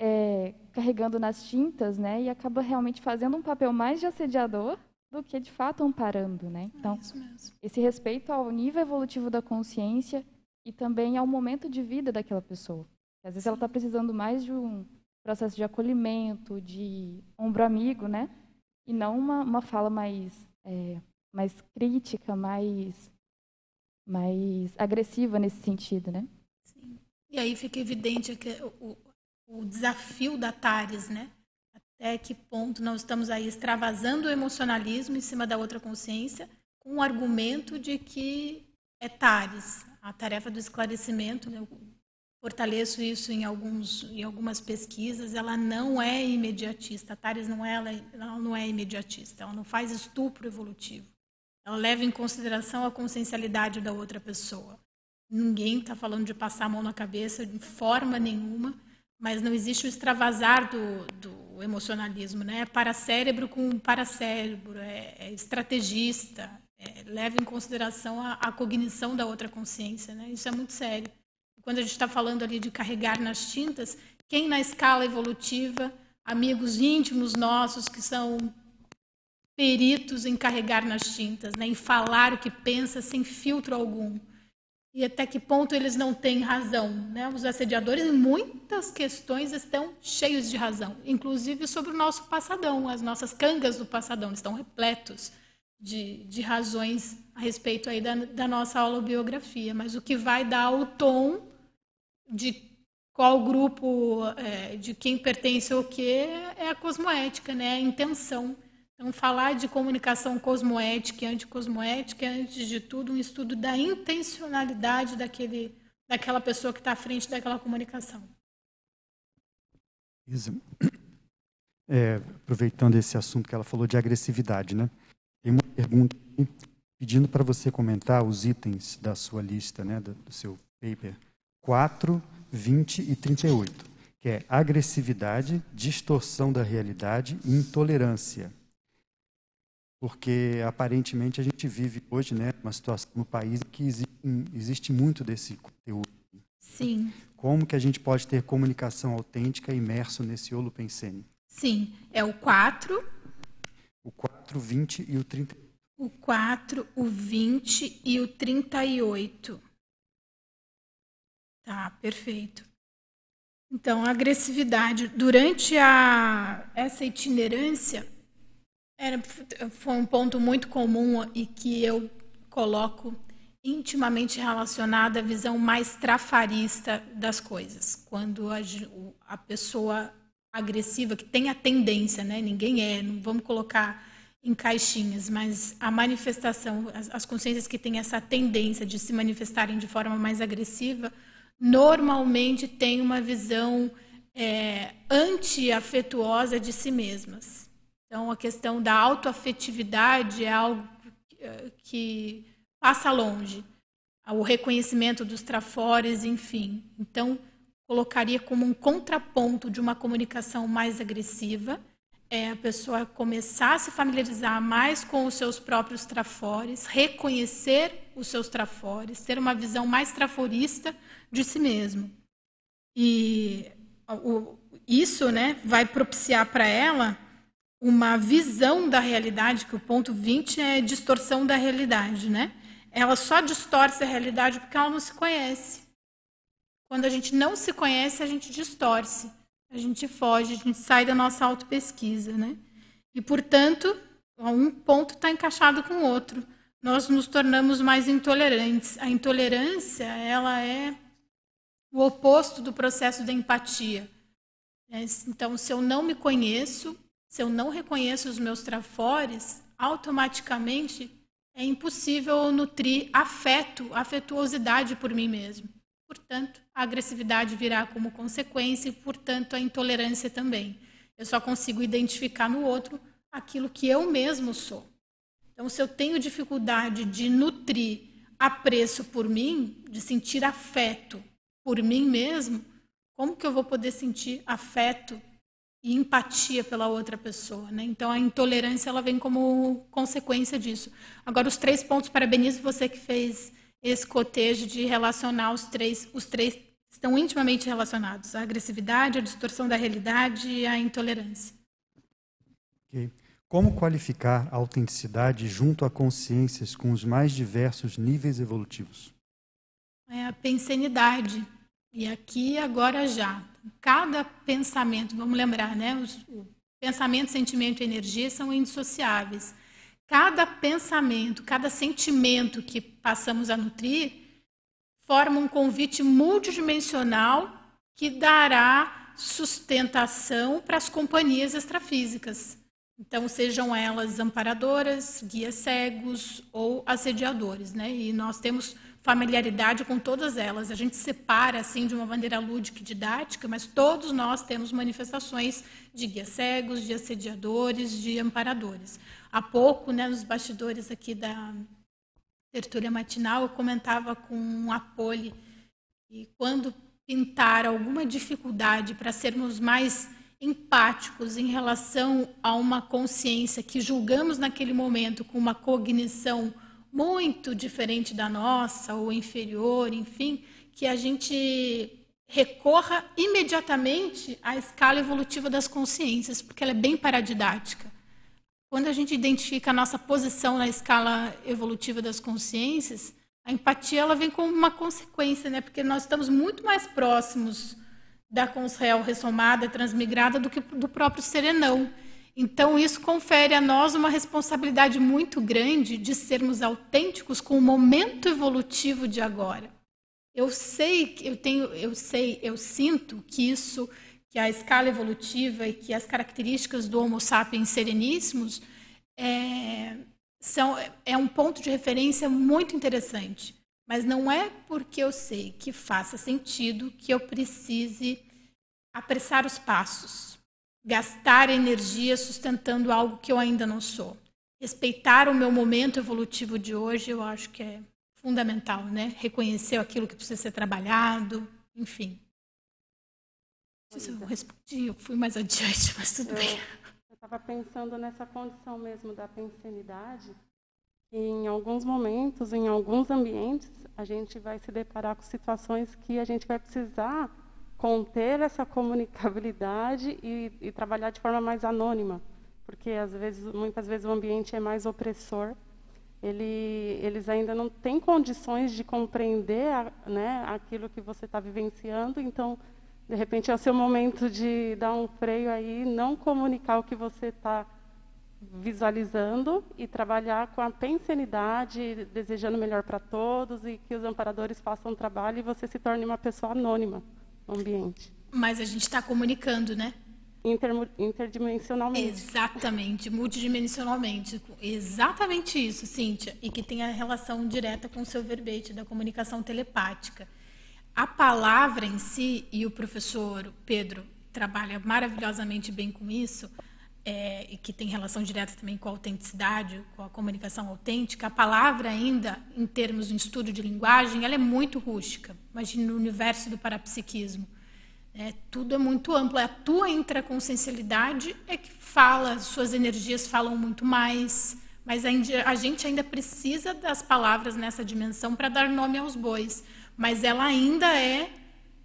é, carregando nas tintas, né? E acaba realmente fazendo um papel mais de assediador do que de fato amparando, né? É então, é esse respeito ao nível evolutivo da consciência e também ao momento de vida daquela pessoa. Às vezes Sim. ela está precisando mais de um processo de acolhimento, de ombro amigo, né? E não uma, uma fala mais, é, mais crítica, mais, mais agressiva nesse sentido, né? Sim. E aí fica evidente que o, desafio da TARES, né? Até que ponto nós estamos aí extravasando o emocionalismo em cima da outra consciência com o argumento de que é TARES, a tarefa do esclarecimento, né? Fortaleço isso em, alguns, em algumas pesquisas, ela não é imediatista, a TARES não é, ela, ela não é imediatista, ela não faz estupro evolutivo. Ela leva em consideração a consciencialidade da outra pessoa. Ninguém está falando de passar a mão na cabeça de forma nenhuma mas não existe o extravasar do, do emocionalismo, né? Para cérebro com para cérebro, é, é estrategista, é, leva em consideração a, a, cognição da outra consciência, né? Isso é muito sério. Quando a gente está falando ali de carregar nas tintas, quem na escala evolutiva, amigos íntimos nossos que são peritos em carregar nas tintas, né? Em falar o que pensa sem filtro algum e até que ponto eles não têm razão. Né? Os assediadores, em muitas questões, estão cheios de razão, inclusive sobre o nosso passadão. As nossas cangas do passadão estão repletos de, de razões a respeito aí da, da nossa autobiografia. Mas o que vai dar o tom de qual grupo, é, de quem pertence ao quê, é a cosmoética, né? a intenção então, falar de comunicação cosmoética e anticosmoética é, antes de tudo, um estudo da intencionalidade daquele, daquela pessoa que está à frente daquela comunicação. Isa, é, aproveitando esse assunto que ela falou de agressividade, né? Tem uma pergunta pedindo para você comentar os itens da sua lista, né, do, do seu paper 4, 20 e 38, que é agressividade, distorção da realidade e intolerância porque aparentemente a gente vive hoje né, uma situação no país que existe, existe muito desse conteúdo. Sim. Como que a gente pode ter comunicação autêntica imerso nesse holopensene? Sim, é o 4. O 4, 20 e o 30. O 4, o 20 e o 38. Tá, perfeito. Então, a agressividade durante a, essa itinerância foi um ponto muito comum e que eu coloco intimamente relacionado à visão mais trafarista das coisas. Quando a, a pessoa agressiva, que tem a tendência, né? ninguém é, não vamos colocar em caixinhas, mas a manifestação, as, as consciências que têm essa tendência de se manifestarem de forma mais agressiva, normalmente têm uma visão é, anti-afetuosa de si mesmas. Então, a questão da autoafetividade é algo que passa longe. O reconhecimento dos trafores, enfim. Então, colocaria como um contraponto de uma comunicação mais agressiva, é a pessoa começar a se familiarizar mais com os seus próprios trafores, reconhecer os seus trafores, ter uma visão mais traforista de si mesmo. E o, isso né, vai propiciar para ela uma visão da realidade, que o ponto 20 é distorção da realidade. Né? Ela só distorce a realidade porque ela não se conhece. Quando a gente não se conhece, a gente distorce, a gente foge, a gente sai da nossa autopesquisa, né? E, portanto, um ponto está encaixado com o outro. Nós nos tornamos mais intolerantes. A intolerância, ela é o oposto do processo da empatia. É, então, se eu não me conheço, se eu não reconheço os meus trafores, automaticamente é impossível nutrir afeto, afetuosidade por mim mesmo. Portanto, a agressividade virá como consequência e, portanto, a intolerância também. Eu só consigo identificar no outro aquilo que eu mesmo sou. Então, se eu tenho dificuldade de nutrir apreço por mim, de sentir afeto por mim mesmo, como que eu vou poder sentir afeto e empatia pela outra pessoa, né? Então a intolerância ela vem como consequência disso. Agora os três pontos, parabenizo você que fez esse cotejo de relacionar os três, os três estão intimamente relacionados: a agressividade, a distorção da realidade e a intolerância. Okay. Como qualificar a autenticidade junto a consciências com os mais diversos níveis evolutivos? É a pensenidade. E aqui, agora já. Cada pensamento, vamos lembrar, né? Os, o pensamento, sentimento e energia são indissociáveis. Cada pensamento, cada sentimento que passamos a nutrir forma um convite multidimensional que dará sustentação para as companhias extrafísicas. Então, sejam elas amparadoras, guias cegos ou assediadores. Né? E nós temos familiaridade com todas elas. A gente separa assim de uma maneira lúdica e didática, mas todos nós temos manifestações de guias cegos, de assediadores, de amparadores. Há pouco, né, nos bastidores aqui da tertúlia matinal, eu comentava com a Poli e quando pintar alguma dificuldade para sermos mais empáticos em relação a uma consciência que julgamos naquele momento com uma cognição muito diferente da nossa ou inferior, enfim, que a gente recorra imediatamente à escala evolutiva das consciências, porque ela é bem paradidática. Quando a gente identifica a nossa posição na escala evolutiva das consciências, a empatia ela vem como uma consequência, né? Porque nós estamos muito mais próximos da consciência ressomada, transmigrada, do que do próprio serenão. Então, isso confere a nós uma responsabilidade muito grande de sermos autênticos com o momento evolutivo de agora. Eu sei, eu tenho, eu sei, eu sinto que isso que a escala evolutiva e que as características do Homo sapiens sereníssimos é, são, é um ponto de referência muito interessante. Mas não é porque eu sei que faça sentido que eu precise apressar os passos, gastar energia sustentando algo que eu ainda não sou. Respeitar o meu momento evolutivo de hoje, eu acho que é fundamental, né? Reconhecer aquilo que precisa ser trabalhado, enfim. Não sei se eu respondi, eu fui mais adiante, mas tudo eu, bem. Eu estava pensando nessa condição mesmo da pensenidade, que em alguns momentos, em alguns ambientes, a gente vai se deparar com situações que a gente vai precisar conter essa comunicabilidade e, e trabalhar de forma mais anônima, porque às vezes, muitas vezes o ambiente é mais opressor. Ele, eles ainda não têm condições de compreender né, aquilo que você está vivenciando, então De repente é o seu momento de dar um freio aí, não comunicar o que você está visualizando e trabalhar com a pensenidade, desejando melhor para todos e que os amparadores façam o trabalho e você se torne uma pessoa anônima ambiente. Mas a gente está comunicando, né? Inter, interdimensionalmente. Exatamente, multidimensionalmente. Exatamente isso, Cíntia. E que tem a relação direta com o seu verbete da comunicação telepática. A palavra em si, e o professor Pedro trabalha maravilhosamente bem com isso, é, e que tem relação direta também com a autenticidade, com a comunicação autêntica, a palavra ainda, em termos de estudo de linguagem, ela é muito rústica. Imagina no universo do parapsiquismo. É, tudo é muito amplo. É a tua intraconsciencialidade é que fala, suas energias falam muito mais, mas a gente ainda precisa das palavras nessa dimensão para dar nome aos bois. Mas ela ainda é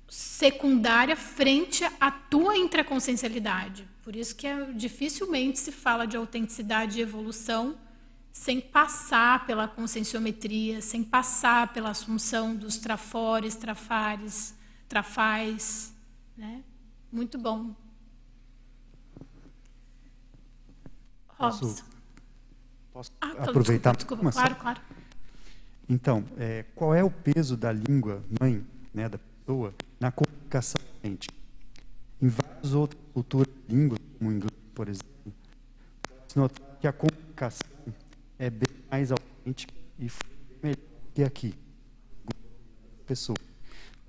secundária frente à tua intraconsciencialidade. Por isso que é, dificilmente se fala de autenticidade e evolução sem passar pela conscienciometria, sem passar pela assunção dos trafores, trafares, trafais, né? Muito bom. Robson. Posso, posso ah, aproveitar? Desculpa, desculpa. claro, claro. Então, é, qual é o peso da língua mãe, né, da pessoa, na comunicação autêntica? Em várias outras culturas, línguas, como o inglês, por exemplo, pode-se notar que a comunicação é bem mais autêntica e melhor que aqui. Pessoa.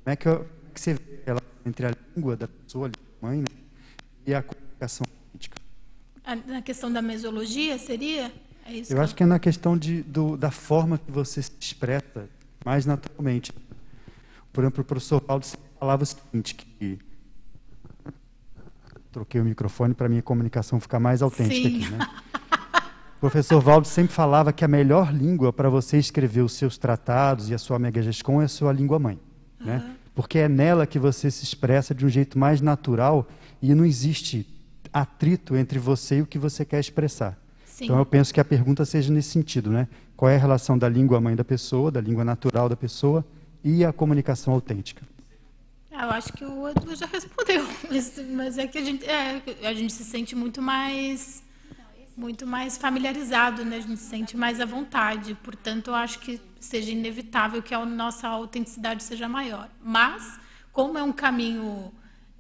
Como é que, como é que você vê ela entre a língua da pessoa, a mãe, né, e a comunicação política? Na questão da mesologia, seria? É Eu que acho que é na questão de, do, da forma que você se expressa mais naturalmente. Por exemplo, o professor Paulo falava o seguinte, que troquei o microfone para a minha comunicação ficar mais autêntica Sim. aqui. Né? O professor Valdo sempre falava que a melhor língua para você escrever os seus tratados e a sua megagescom é a sua língua mãe. Uhum. Né? porque é nela que você se expressa de um jeito mais natural e não existe atrito entre você e o que você quer expressar. Sim. Então eu penso que a pergunta seja nesse sentido, né? Qual é a relação da língua mãe da pessoa, da língua natural da pessoa e a comunicação autêntica? Ah, eu acho que o Edu já respondeu, mas, mas é que a gente, é, a gente se sente muito mais muito mais familiarizado, né? A gente se sente mais à vontade. Portanto, eu acho que seja inevitável que a nossa autenticidade seja maior. Mas, como é um caminho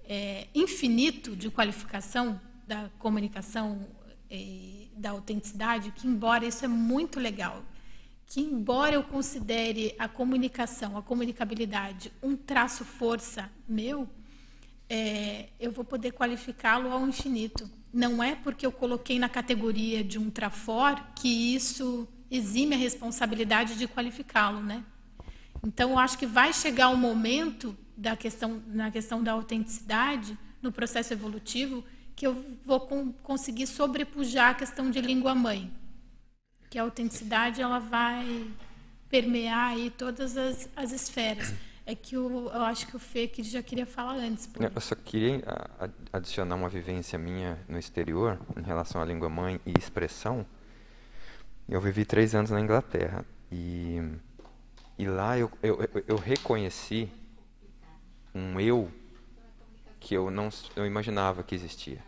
é, infinito de qualificação da comunicação e da autenticidade, que embora isso é muito legal, que embora eu considere a comunicação, a comunicabilidade, um traço força meu, é, eu vou poder qualificá-lo ao infinito. Não é porque eu coloquei na categoria de um trafor que isso exime a responsabilidade de qualificá-lo, né? Então, eu acho que vai chegar um momento da questão, na questão da autenticidade, no processo evolutivo, que eu vou com, conseguir sobrepujar a questão de língua mãe, que a autenticidade ela vai permear aí todas as, as esferas. É que o, eu acho que o Fê que já queria falar antes. Eu só queria adicionar uma vivência minha no exterior em relação à língua mãe e expressão. Eu vivi três anos na Inglaterra e, e lá eu, eu, eu reconheci um eu que eu não eu imaginava que existia,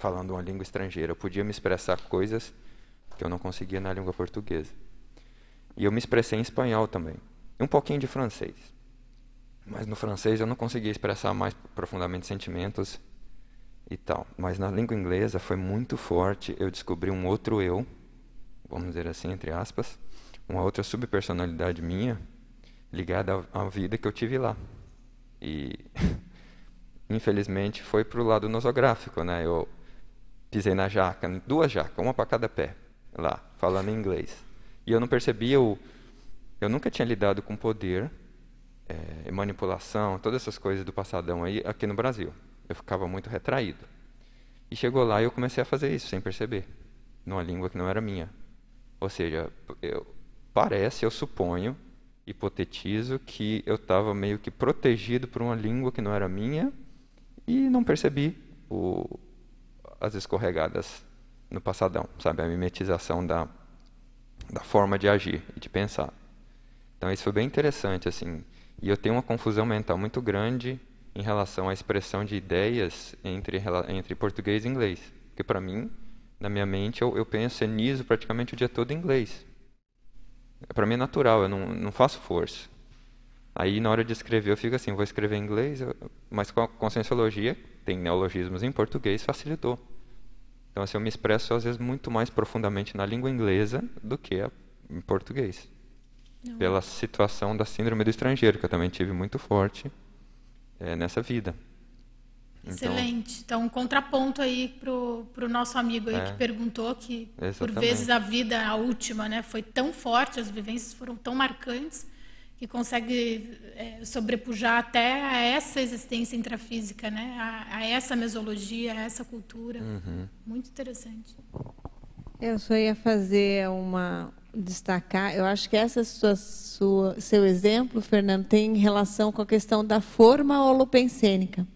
falando uma língua estrangeira. Eu podia me expressar coisas que eu não conseguia na língua portuguesa. E eu me expressei em espanhol também, um pouquinho de francês. Mas no francês eu não conseguia expressar mais profundamente sentimentos e tal. Mas na língua inglesa foi muito forte. Eu descobri um outro eu, vamos dizer assim, entre aspas, uma outra subpersonalidade minha ligada à, vida que eu tive lá. E infelizmente foi para o lado nosográfico, né? Eu pisei na jaca, duas jacas, uma para cada pé, lá, falando em inglês. E eu não percebia o. Eu nunca tinha lidado com poder é, manipulação, todas essas coisas do passadão aí aqui no Brasil. Eu ficava muito retraído. E chegou lá e eu comecei a fazer isso sem perceber, numa língua que não era minha. Ou seja, eu, parece, eu suponho, hipotetizo que eu estava meio que protegido por uma língua que não era minha e não percebi o, as escorregadas no passadão, sabe, a mimetização da, da forma de agir e de pensar. Então isso foi bem interessante, assim, e eu tenho uma confusão mental muito grande em relação à expressão de ideias entre, entre português e inglês. Porque, para mim, na minha mente, eu, eu penso nisso praticamente o dia todo em inglês. Para mim é natural, eu não, não faço força. Aí, na hora de escrever, eu fico assim, vou escrever em inglês, mas com a conscienciologia, tem neologismos em português, facilitou. Então, assim, eu me expresso, às vezes, muito mais profundamente na língua inglesa do que em português. Não. Pela situação da síndrome do estrangeiro, que eu também tive muito forte é, nessa vida. Então Excelente. Então, um contraponto aí para o nosso amigo aí é, que perguntou que, exatamente. por vezes, a vida, a última, né, foi tão forte, as vivências foram tão marcantes, que consegue é, sobrepujar até a essa existência intrafísica, né? a, a essa mesologia, a essa cultura. Uhum. Muito interessante. Eu só ia fazer uma destacar. Eu acho que essa sua, sua seu exemplo, Fernando, tem relação com a questão da forma holopensênica.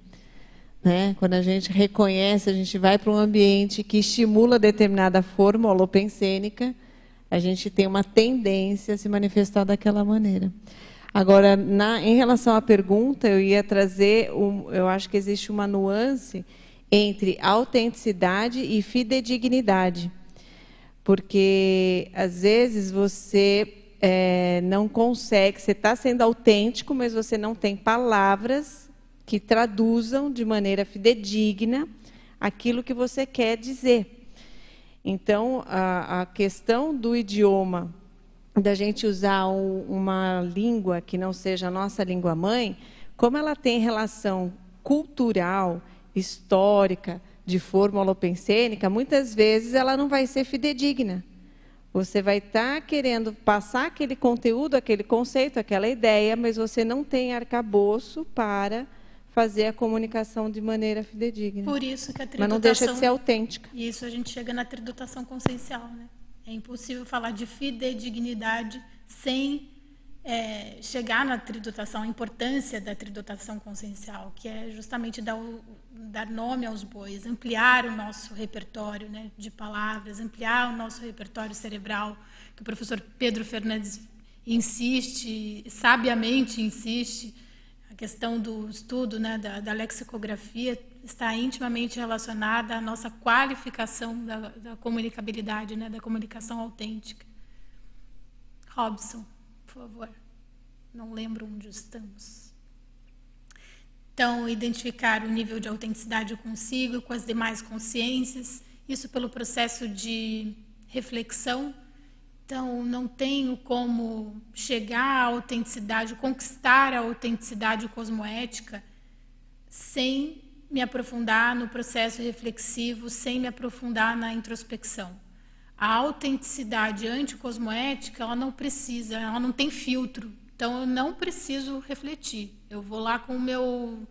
Né? Quando a gente reconhece, a gente vai para um ambiente que estimula determinada forma holopensênica, a gente tem uma tendência a se manifestar daquela maneira. Agora, na, em relação à pergunta, eu ia trazer, um, eu acho que existe uma nuance entre autenticidade e fidedignidade. Porque, às vezes, você é, não consegue, você está sendo autêntico, mas você não tem palavras que traduzam de maneira fidedigna aquilo que você quer dizer. Então, a, a questão do idioma, da gente usar um, uma língua que não seja a nossa língua mãe, como ela tem relação cultural, histórica, de forma holopensênica, muitas vezes ela não vai ser fidedigna. Você vai estar tá querendo passar aquele conteúdo, aquele conceito, aquela ideia, mas você não tem arcabouço para fazer a comunicação de maneira fidedigna. Por isso que a tridotação... Mas não deixa de ser autêntica. E isso a gente chega na tridotação consciencial. Né? É impossível falar de fidedignidade sem é, chegar na tridotação, a importância da tridotação consciencial, que é justamente dar, o, dar nome aos bois, ampliar o nosso repertório né, de palavras, ampliar o nosso repertório cerebral, que o professor Pedro Fernandes insiste, sabiamente insiste, questão do estudo né, da, da, lexicografia está intimamente relacionada à nossa qualificação da, da comunicabilidade, né, da comunicação autêntica. Robson, por favor. Não lembro onde estamos. Então, identificar o nível de autenticidade consigo, com as demais consciências, isso pelo processo de reflexão então, não tenho como chegar à autenticidade, conquistar a autenticidade cosmoética sem me aprofundar no processo reflexivo, sem me aprofundar na introspecção. A autenticidade anticosmoética, ela não precisa, ela não tem filtro. Então, eu não preciso refletir. Eu vou lá com o meu,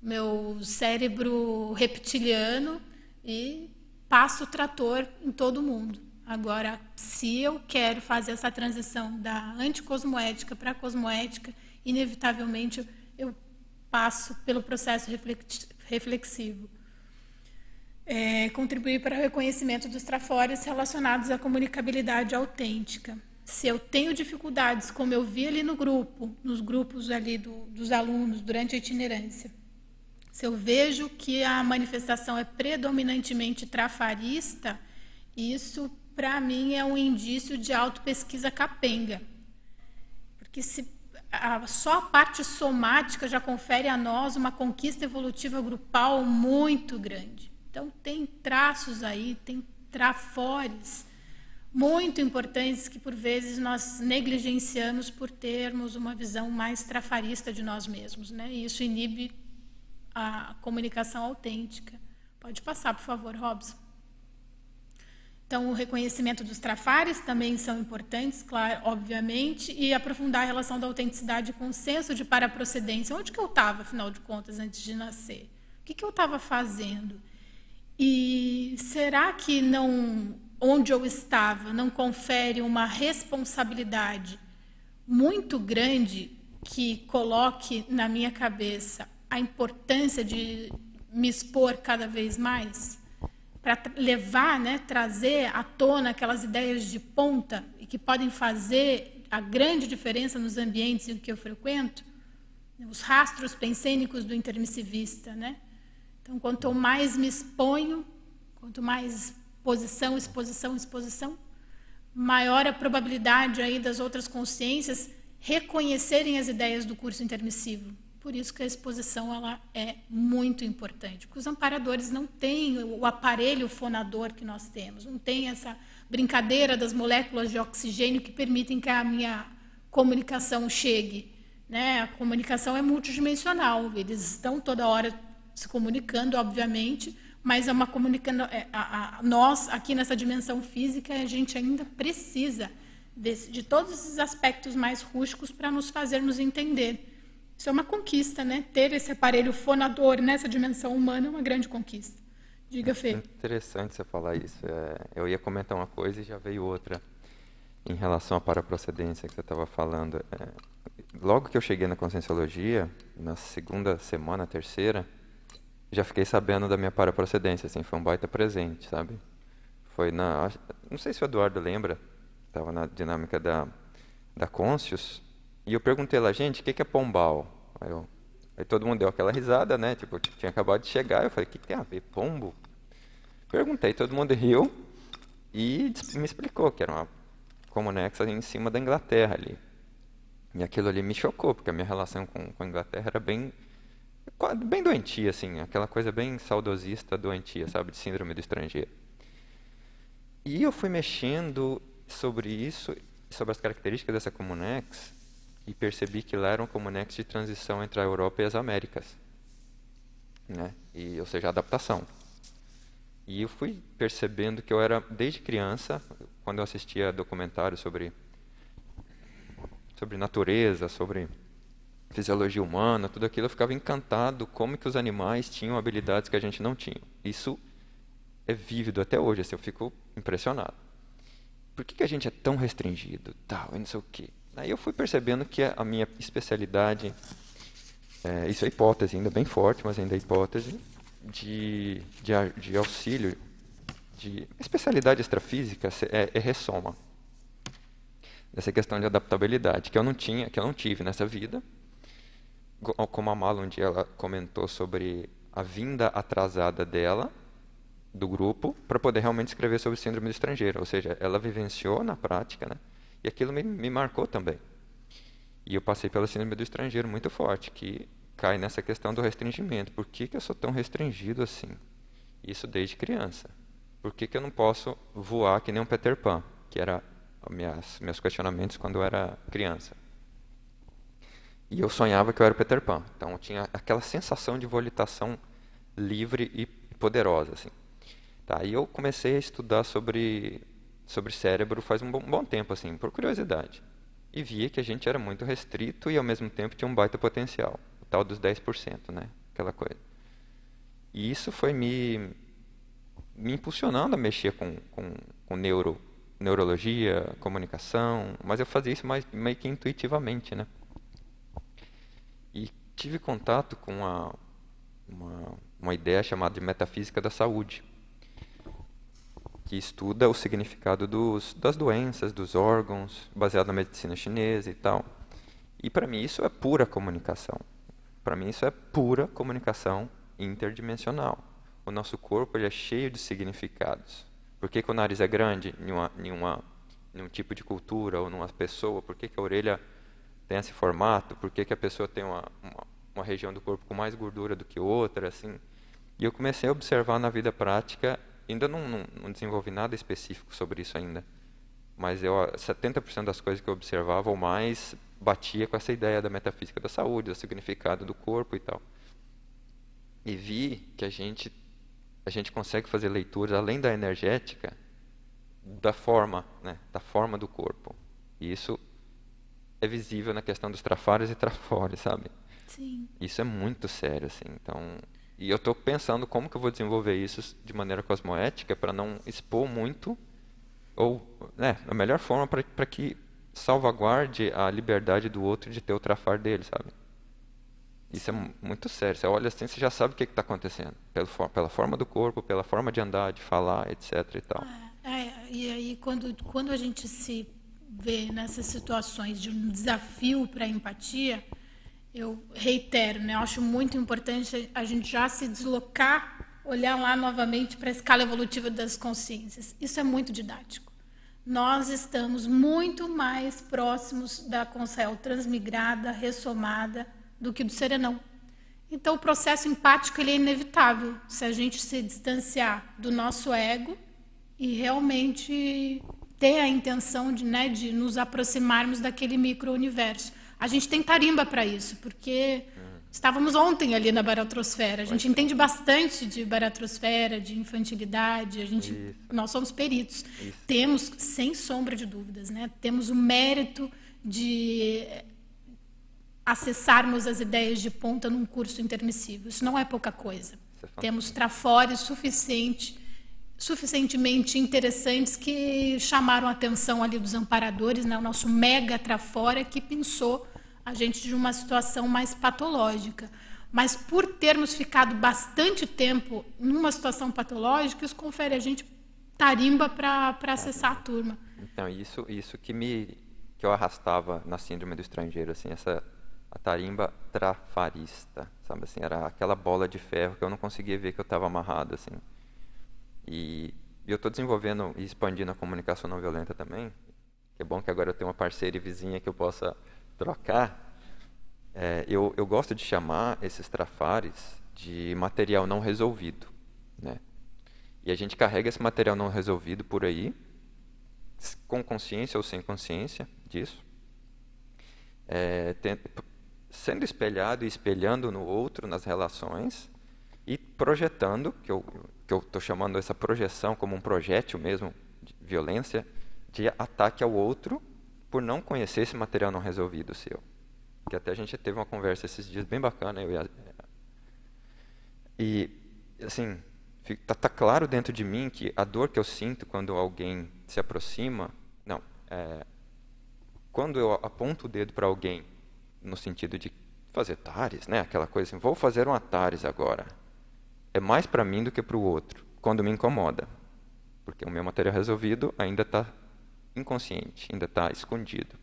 meu cérebro reptiliano e passo o trator em todo mundo. Agora, se eu quero fazer essa transição da anticosmoética para a cosmoética, inevitavelmente eu passo pelo processo reflexivo. É, contribuir para o reconhecimento dos trafores relacionados à comunicabilidade autêntica. Se eu tenho dificuldades, como eu vi ali no grupo, nos grupos ali do, dos alunos durante a itinerância, se eu vejo que a manifestação é predominantemente trafarista, isso para mim, é um indício de autopesquisa capenga. Porque se a, só a parte somática já confere a nós uma conquista evolutiva grupal muito grande. Então, tem traços aí, tem trafores muito importantes que, por vezes, nós negligenciamos por termos uma visão mais trafarista de nós mesmos. Né? E isso inibe a comunicação autêntica. Pode passar, por favor, Robson. Então, o reconhecimento dos trafares também são importantes, claro, obviamente, e aprofundar a relação da autenticidade com o senso de paraprocedência. Onde que eu estava, afinal de contas, antes de nascer? O que, que eu estava fazendo? E será que não, onde eu estava não confere uma responsabilidade muito grande que coloque na minha cabeça a importância de me expor cada vez mais? Para levar, né, trazer à tona aquelas ideias de ponta e que podem fazer a grande diferença nos ambientes em que eu frequento? os rastros pensênicos do intermissivista, né? Então, quanto mais me exponho, quanto mais exposição, exposição, exposição, maior a probabilidade aí das outras consciências reconhecerem as ideias do curso intermissivo. Por isso que a exposição ela é muito importante, porque os amparadores não têm o aparelho fonador que nós temos, não tem essa brincadeira das moléculas de oxigênio que permitem que a minha comunicação chegue. Né? A comunicação é multidimensional, eles estão toda hora se comunicando, obviamente, mas é uma comunicando. É, a, a, nós, aqui nessa dimensão física, a gente ainda precisa desse, de todos esses aspectos mais rústicos para nos fazermos entender. Isso é uma conquista, né? Ter esse aparelho fonador nessa dimensão humana é uma grande conquista. Diga, Fê. Interessante você falar isso. É, eu ia comentar uma coisa e já veio outra em relação à paraprocedência que você estava falando. É, logo que eu cheguei na Conscienciologia, na segunda semana, terceira, já fiquei sabendo da minha paraprocedência, assim, foi um baita presente, sabe? Foi na, não sei se o Eduardo lembra, estava na dinâmica da, da Conscius, e eu perguntei lá, gente, o que, que é pombal? Aí, eu, aí, todo mundo deu aquela risada, né? Tipo, tinha acabado de chegar, eu falei, o que, que tem a ver, pombo? Perguntei, todo mundo riu e me explicou que era uma comunexa em cima da Inglaterra ali. E aquilo ali me chocou, porque a minha relação com, com a Inglaterra era bem bem doentia, assim, aquela coisa bem saudosista, doentia, sabe, de síndrome do estrangeiro. E eu fui mexendo sobre isso, sobre as características dessa Comunex, e percebi que lá era um Comunex de transição entre a Europa e as Américas, né? E, ou seja, adaptação. E eu fui percebendo que eu era, desde criança, quando eu assistia documentários sobre, sobre natureza, sobre fisiologia humana, tudo aquilo, eu ficava encantado como que os animais tinham habilidades que a gente não tinha. Isso é vívido até hoje, assim, eu fico impressionado. Por que, que a gente é tão restringido, tal, e não sei o quê? Aí eu fui percebendo que a minha especialidade, é, isso é hipótese, ainda bem forte, mas ainda é hipótese, de, de, de auxílio, de especialidade extrafísica é, é ressoma. Essa questão de adaptabilidade, que eu não tinha, que eu não tive nessa vida, como a Mala um dia ela comentou sobre a vinda atrasada dela do grupo para poder realmente escrever sobre síndrome do estrangeiro, ou seja, ela vivenciou na prática, né? E aquilo me, me marcou também. E eu passei pela síndrome do estrangeiro muito forte, que cai nessa questão do restringimento. Por que, que eu sou tão restringido assim? Isso desde criança. Por que, que eu não posso voar que nem um Peter Pan? Que era minhas, meus questionamentos quando eu era criança. E eu sonhava que eu era Peter Pan. Então eu tinha aquela sensação de volitação livre e poderosa. Assim. Tá, e eu comecei a estudar sobre, sobre cérebro faz um bom, bom tempo, assim, por curiosidade. E via que a gente era muito restrito e ao mesmo tempo tinha um baita potencial. O tal dos 10%, né? Aquela coisa. E isso foi me, me impulsionando a mexer com, com, com neuro, neurologia, comunicação, mas eu fazia isso mais, meio que intuitivamente, né? tive contato com uma, uma, uma ideia chamada de metafísica da saúde, que estuda o significado dos, das doenças, dos órgãos, baseado na medicina chinesa e tal. E para mim isso é pura comunicação. Para mim isso é pura comunicação interdimensional. O nosso corpo ele é cheio de significados. Por que, que o nariz é grande em, uma, em, uma, em um tipo de cultura ou numa pessoa? Por que, que a orelha tem esse formato? Por que, que a pessoa tem uma, uma, uma região do corpo com mais gordura do que outra, assim. E eu comecei a observar na vida prática, ainda não, não, não desenvolvi nada específico sobre isso ainda, mas eu 70% das coisas que eu observava ou mais batia com essa ideia da metafísica da saúde, do significado do corpo e tal. E vi que a gente a gente consegue fazer leituras além da energética da forma, né, da forma do corpo. E isso é visível na questão dos trafários e trafores, sabe? Sim. Isso é muito sério, assim. Então, e eu estou pensando como que eu vou desenvolver isso de maneira cosmoética para não expor muito, ou, né, a melhor forma para que salvaguarde a liberdade do outro de ter o trafar dele, sabe? Isso é muito sério. Você olha assim, você já sabe o que está acontecendo. Pela, pela forma do corpo, pela forma de andar, de falar, etc. e tal. É, é, e aí, quando, quando a gente se vê nessas situações de um desafio para a empatia, eu reitero, né? Eu acho muito importante a gente já se deslocar, olhar lá novamente para a escala evolutiva das consciências. Isso é muito didático. Nós estamos muito mais próximos da consciência transmigrada, ressomada, do que do serenão. Então, o processo empático ele é inevitável se a gente se distanciar do nosso ego e realmente ter a intenção de, né, de nos aproximarmos daquele micro-universo. A gente tem tarimba para isso, porque estávamos ontem ali na baratrosfera. A gente entende bastante de baratrosfera, de infantilidade. A gente, nós somos peritos. Isso. Temos, sem sombra de dúvidas, né, temos o mérito de acessarmos as ideias de ponta num curso intermissivo. Isso não é pouca coisa. É Temos trafores suficiente, suficientemente interessantes que chamaram a atenção ali dos amparadores, né? o nosso mega trafora que pensou a gente de uma situação mais patológica. Mas por termos ficado bastante tempo numa situação patológica, isso confere a gente tarimba para acessar a turma. Então, isso, isso que me que eu arrastava na síndrome do estrangeiro, assim, essa a tarimba trafarista, sabe assim, era aquela bola de ferro que eu não conseguia ver que eu estava amarrado assim. E, e eu estou desenvolvendo e expandindo a comunicação não violenta também. Que é bom que agora eu tenho uma parceira e vizinha que eu possa trocar. É, eu, eu gosto de chamar esses trafares de material não resolvido, né? E a gente carrega esse material não resolvido por aí, com consciência ou sem consciência disso, é, sendo espelhado e espelhando no outro, nas relações, e projetando, que eu estou chamando essa projeção como um projétil mesmo, de violência, de ataque ao outro por não conhecer esse material não resolvido seu. Que até a gente teve uma conversa esses dias bem bacana, eu e a, E, assim, está tá claro dentro de mim que a dor que eu sinto quando alguém se aproxima, não, é, quando eu aponto o dedo para alguém no sentido de fazer tares, né? Aquela coisa assim, vou fazer um atares agora. É mais para mim do que para o outro, quando me incomoda. Porque o meu material resolvido ainda está inconsciente, ainda está escondido.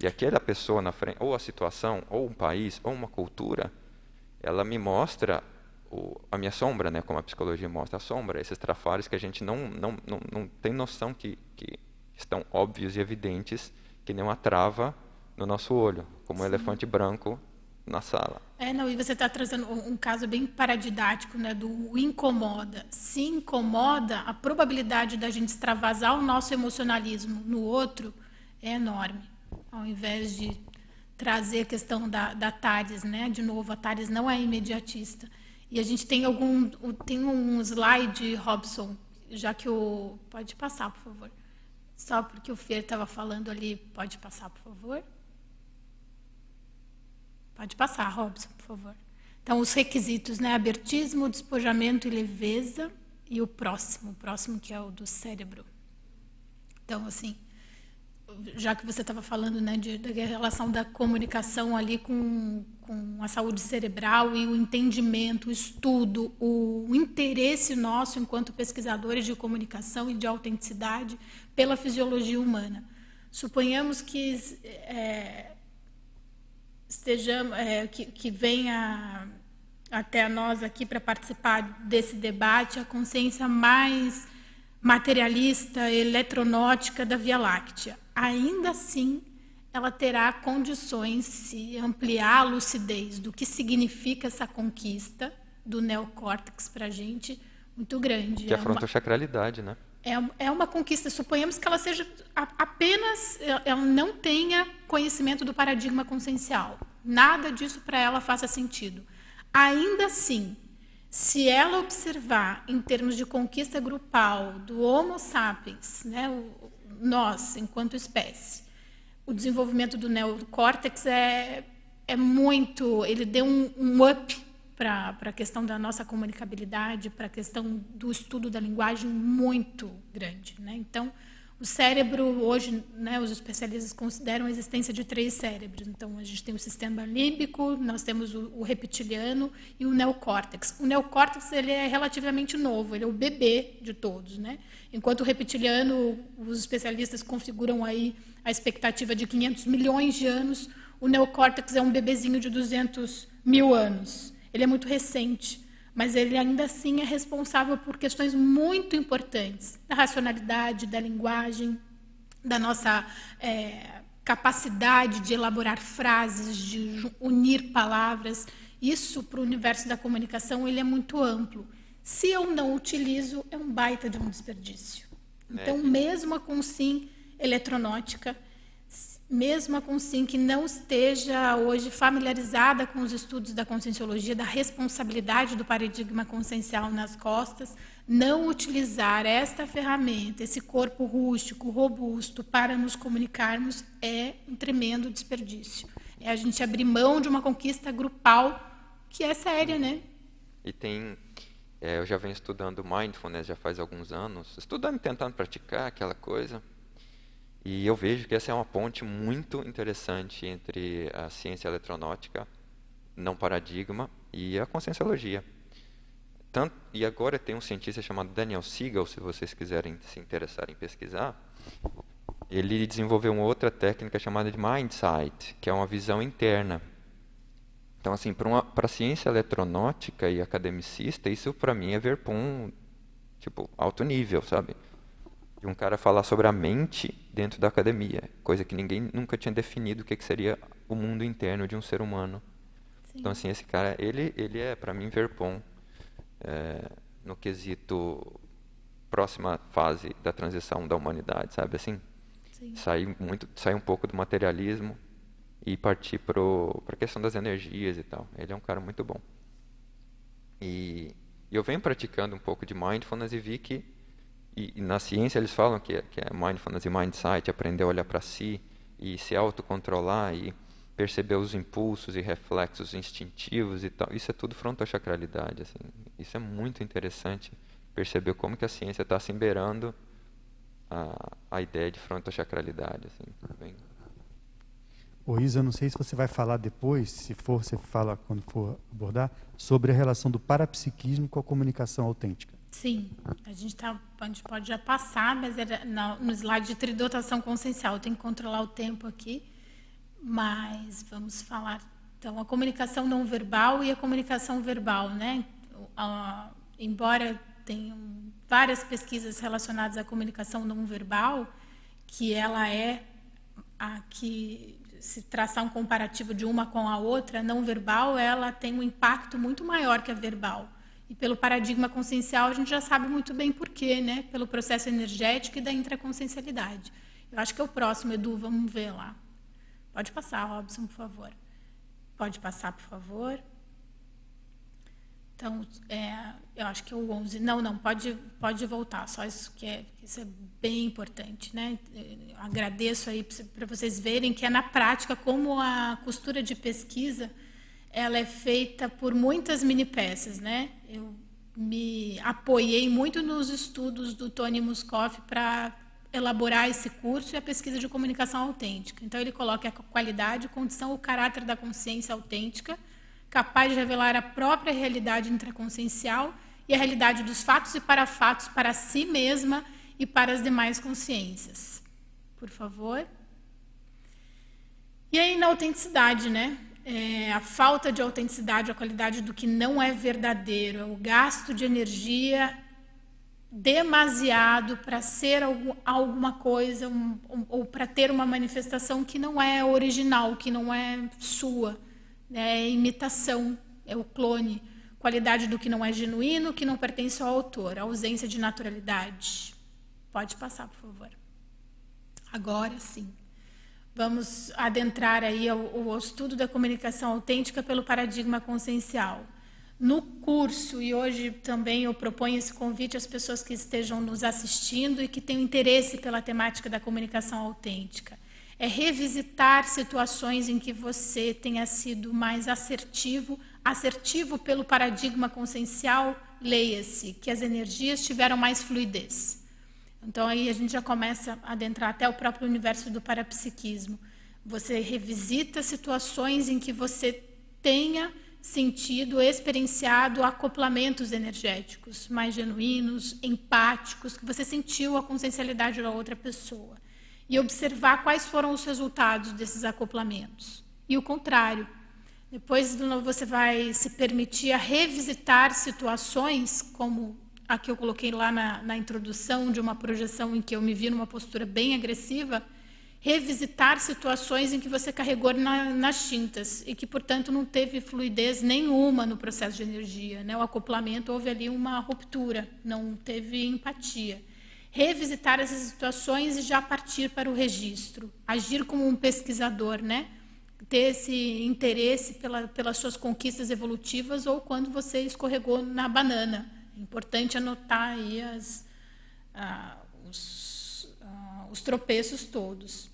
E aquela pessoa na frente, ou a situação, ou um país, ou uma cultura, ela me mostra o, a minha sombra, né, como a psicologia mostra a sombra, esses trafares que a gente não, não, não, não tem noção que, que estão óbvios e evidentes, que nem uma trava no nosso olho, como Sim. um elefante branco na sala. É, não, e você está trazendo um caso bem paradidático, né, do incomoda. Se incomoda, a probabilidade da gente extravasar o nosso emocionalismo no outro é enorme. Ao invés de trazer a questão da, da Tares, né, de novo, a Tares não é imediatista. E a gente tem algum, tem um slide, Robson, já que o pode passar, por favor. Só porque o Fer estava falando ali, pode passar, por favor. Pode passar, Robson, por favor. Então, os requisitos, né? Abertismo, despojamento e leveza. E o próximo, o próximo que é o do cérebro. Então, assim, já que você estava falando né, de, da relação da comunicação ali com, com a saúde cerebral e o entendimento, o estudo, o, interesse nosso enquanto pesquisadores de comunicação e de autenticidade pela fisiologia humana. Suponhamos que é, estejamos, é, que, que venha até nós aqui para participar desse debate a consciência mais materialista, eletronótica da Via Láctea. Ainda assim, ela terá condições de se ampliar a lucidez do que significa essa conquista do neocórtex para a gente muito grande. Que é a frontosacralidade, né? É, é uma conquista. Suponhamos que ela seja apenas, ela não tenha conhecimento do paradigma consciencial. Nada disso para ela faça sentido. Ainda assim, se ela observar em termos de conquista grupal do Homo sapiens, né, nós enquanto espécie, o desenvolvimento do neocórtex é, é muito, ele deu um, um up para a questão da nossa comunicabilidade, para a questão do estudo da linguagem muito grande. Né? Então, o cérebro, hoje, né, os especialistas consideram a existência de três cérebros. Então, a gente tem o sistema límbico, nós temos o, o reptiliano e o neocórtex. O neocórtex ele é relativamente novo, ele é o bebê de todos. Né? Enquanto o reptiliano, os especialistas configuram aí a expectativa de 500 milhões de anos, o neocórtex é um bebezinho de 200 mil anos. Ele é muito recente, mas ele ainda assim é responsável por questões muito importantes da racionalidade, da linguagem, da nossa é, capacidade de elaborar frases, de unir palavras. Isso, para o universo da comunicação, ele é muito amplo. Se eu não utilizo, é um baita de um desperdício. Então, é. mesmo com sim eletronótica, mesmo a Consim que não esteja hoje familiarizada com os estudos da conscienciologia, da responsabilidade do paradigma consciencial nas costas, não utilizar esta ferramenta, esse corpo rústico, robusto, para nos comunicarmos é um tremendo desperdício. É a gente abrir mão de uma conquista grupal que é séria, né? E tem é, eu já venho estudando mindfulness já faz alguns anos, estudando, tentando praticar aquela coisa. E eu vejo que essa é uma ponte muito interessante entre a ciência eletronáutica, não paradigma, e a conscienciologia. Tanto, e agora tem um cientista chamado Daniel Siegel, se vocês quiserem se interessar em pesquisar. Ele desenvolveu uma outra técnica chamada de Mindsight, que é uma visão interna. Então, assim, para a ciência eletronáutica e academicista, isso para mim é ver um tipo alto nível, sabe? De um cara falar sobre a mente dentro da academia, coisa que ninguém nunca tinha definido o que, que seria o mundo interno de um ser humano. Sim. Então assim esse cara ele ele é para mim Verpon é, no quesito próxima fase da transição da humanidade, sabe assim? Sim. Sair muito sair um pouco do materialismo e partir para a questão das energias e tal. Ele é um cara muito bom. E, e eu venho praticando um pouco de mindfulness e vi que e, e, na ciência eles falam que, é, que é mindfulness e mindsight, aprender a olhar para si e se autocontrolar e perceber os impulsos e reflexos instintivos e tal. Isso é tudo frontochacralidade, assim. Isso é muito interessante perceber como que a ciência está se beirando a, a ideia de frontochacralidade, assim. Bem... Ô Isa, não sei se você vai falar depois, se for, você fala quando for abordar, sobre a relação do parapsiquismo com a comunicação autêntica. Sim, a gente, tá, a gente pode já passar, mas era no slide de tridotação consciencial. Tem que controlar o tempo aqui, mas vamos falar. Então, a comunicação não verbal e a comunicação verbal, né? embora tenham várias pesquisas relacionadas à comunicação não verbal, que ela é a que se traçar um comparativo de uma com a outra, não verbal, ela tem um impacto muito maior que a verbal e pelo paradigma consciencial, a gente já sabe muito bem por quê, né? Pelo processo energético e da intraconsciencialidade. Eu acho que é o próximo, Edu, vamos ver lá. Pode passar, Robson, por favor. Pode passar, por favor. Então, é, eu acho que é o 11. Não, não, pode, pode voltar. Só isso que é, isso é bem importante, né? Eu agradeço aí para vocês verem que é na prática como a costura de pesquisa ela é feita por muitas mini peças, né? Eu me apoiei muito nos estudos do Tony Muscoff para elaborar esse curso e a pesquisa de comunicação autêntica. Então ele coloca a qualidade, condição, o caráter da consciência autêntica, capaz de revelar a própria realidade intraconsciencial e a realidade dos fatos e parafatos para si mesma e para as demais consciências. Por favor. E aí na autenticidade, né? É, a falta de autenticidade, a qualidade do que não é verdadeiro, é o gasto de energia demasiado para ser algum, alguma coisa um, um, ou para ter uma manifestação que não é original, que não é sua, né? é imitação, é o clone, qualidade do que não é genuíno, que não pertence ao autor, ausência de naturalidade. Pode passar, por favor. Agora sim. Vamos adentrar aí ao, ao estudo da comunicação autêntica pelo paradigma consciencial. No curso, e hoje também eu proponho esse convite às pessoas que estejam nos assistindo e que tenham interesse pela temática da comunicação autêntica, é revisitar situações em que você tenha sido mais assertivo, assertivo pelo paradigma consciencial, leia-se, que as energias tiveram mais fluidez. Então aí a gente já começa a adentrar até o próprio universo do parapsiquismo. Você revisita situações em que você tenha sentido, experienciado acoplamentos energéticos mais genuínos, empáticos, que você sentiu a consciencialidade da outra pessoa. E observar quais foram os resultados desses acoplamentos. e o contrário. Depois você vai se permitir a revisitar situações, como a que eu coloquei lá na, na introdução, de uma projeção em que eu me vi numa postura bem agressiva, revisitar situações em que você carregou na, nas tintas e que, portanto, não teve fluidez nenhuma no processo de energia. Né? O acoplamento, houve ali uma ruptura, não teve empatia. Revisitar essas situações e já partir para o registro. Agir como um pesquisador, né? ter esse interesse pela, pelas suas conquistas evolutivas ou quando você escorregou na banana. Importante anotar aí as, ah, os, ah, os tropeços todos.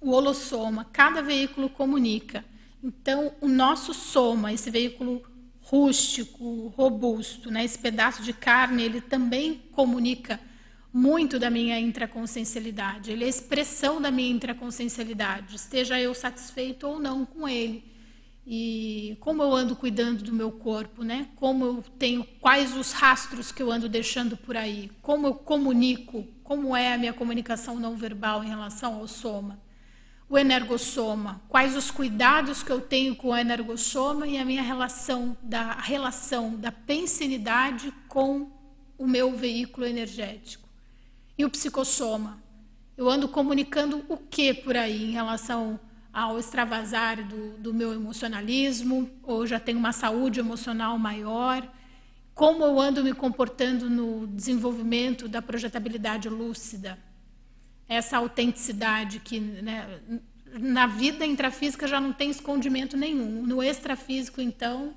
O holossoma, cada veículo comunica. Então, o nosso soma, esse veículo rústico, robusto, né, esse pedaço de carne, ele também comunica muito da minha intraconsciencialidade. Ele é expressão da minha intraconsciencialidade, esteja eu satisfeito ou não com ele. E como eu ando cuidando do meu corpo, né? Como eu tenho quais os rastros que eu ando deixando por aí? Como eu comunico? Como é a minha comunicação não verbal em relação ao soma? O energossoma, quais os cuidados que eu tenho com o energossoma e a minha relação da relação da pensinidade com o meu veículo energético? E o psicossoma? Eu ando comunicando o que por aí em relação ao extravasar do, do meu emocionalismo, ou já tenho uma saúde emocional maior? Como eu ando me comportando no desenvolvimento da projetabilidade lúcida? Essa autenticidade que né, na vida intrafísica já não tem escondimento nenhum. No extrafísico, então,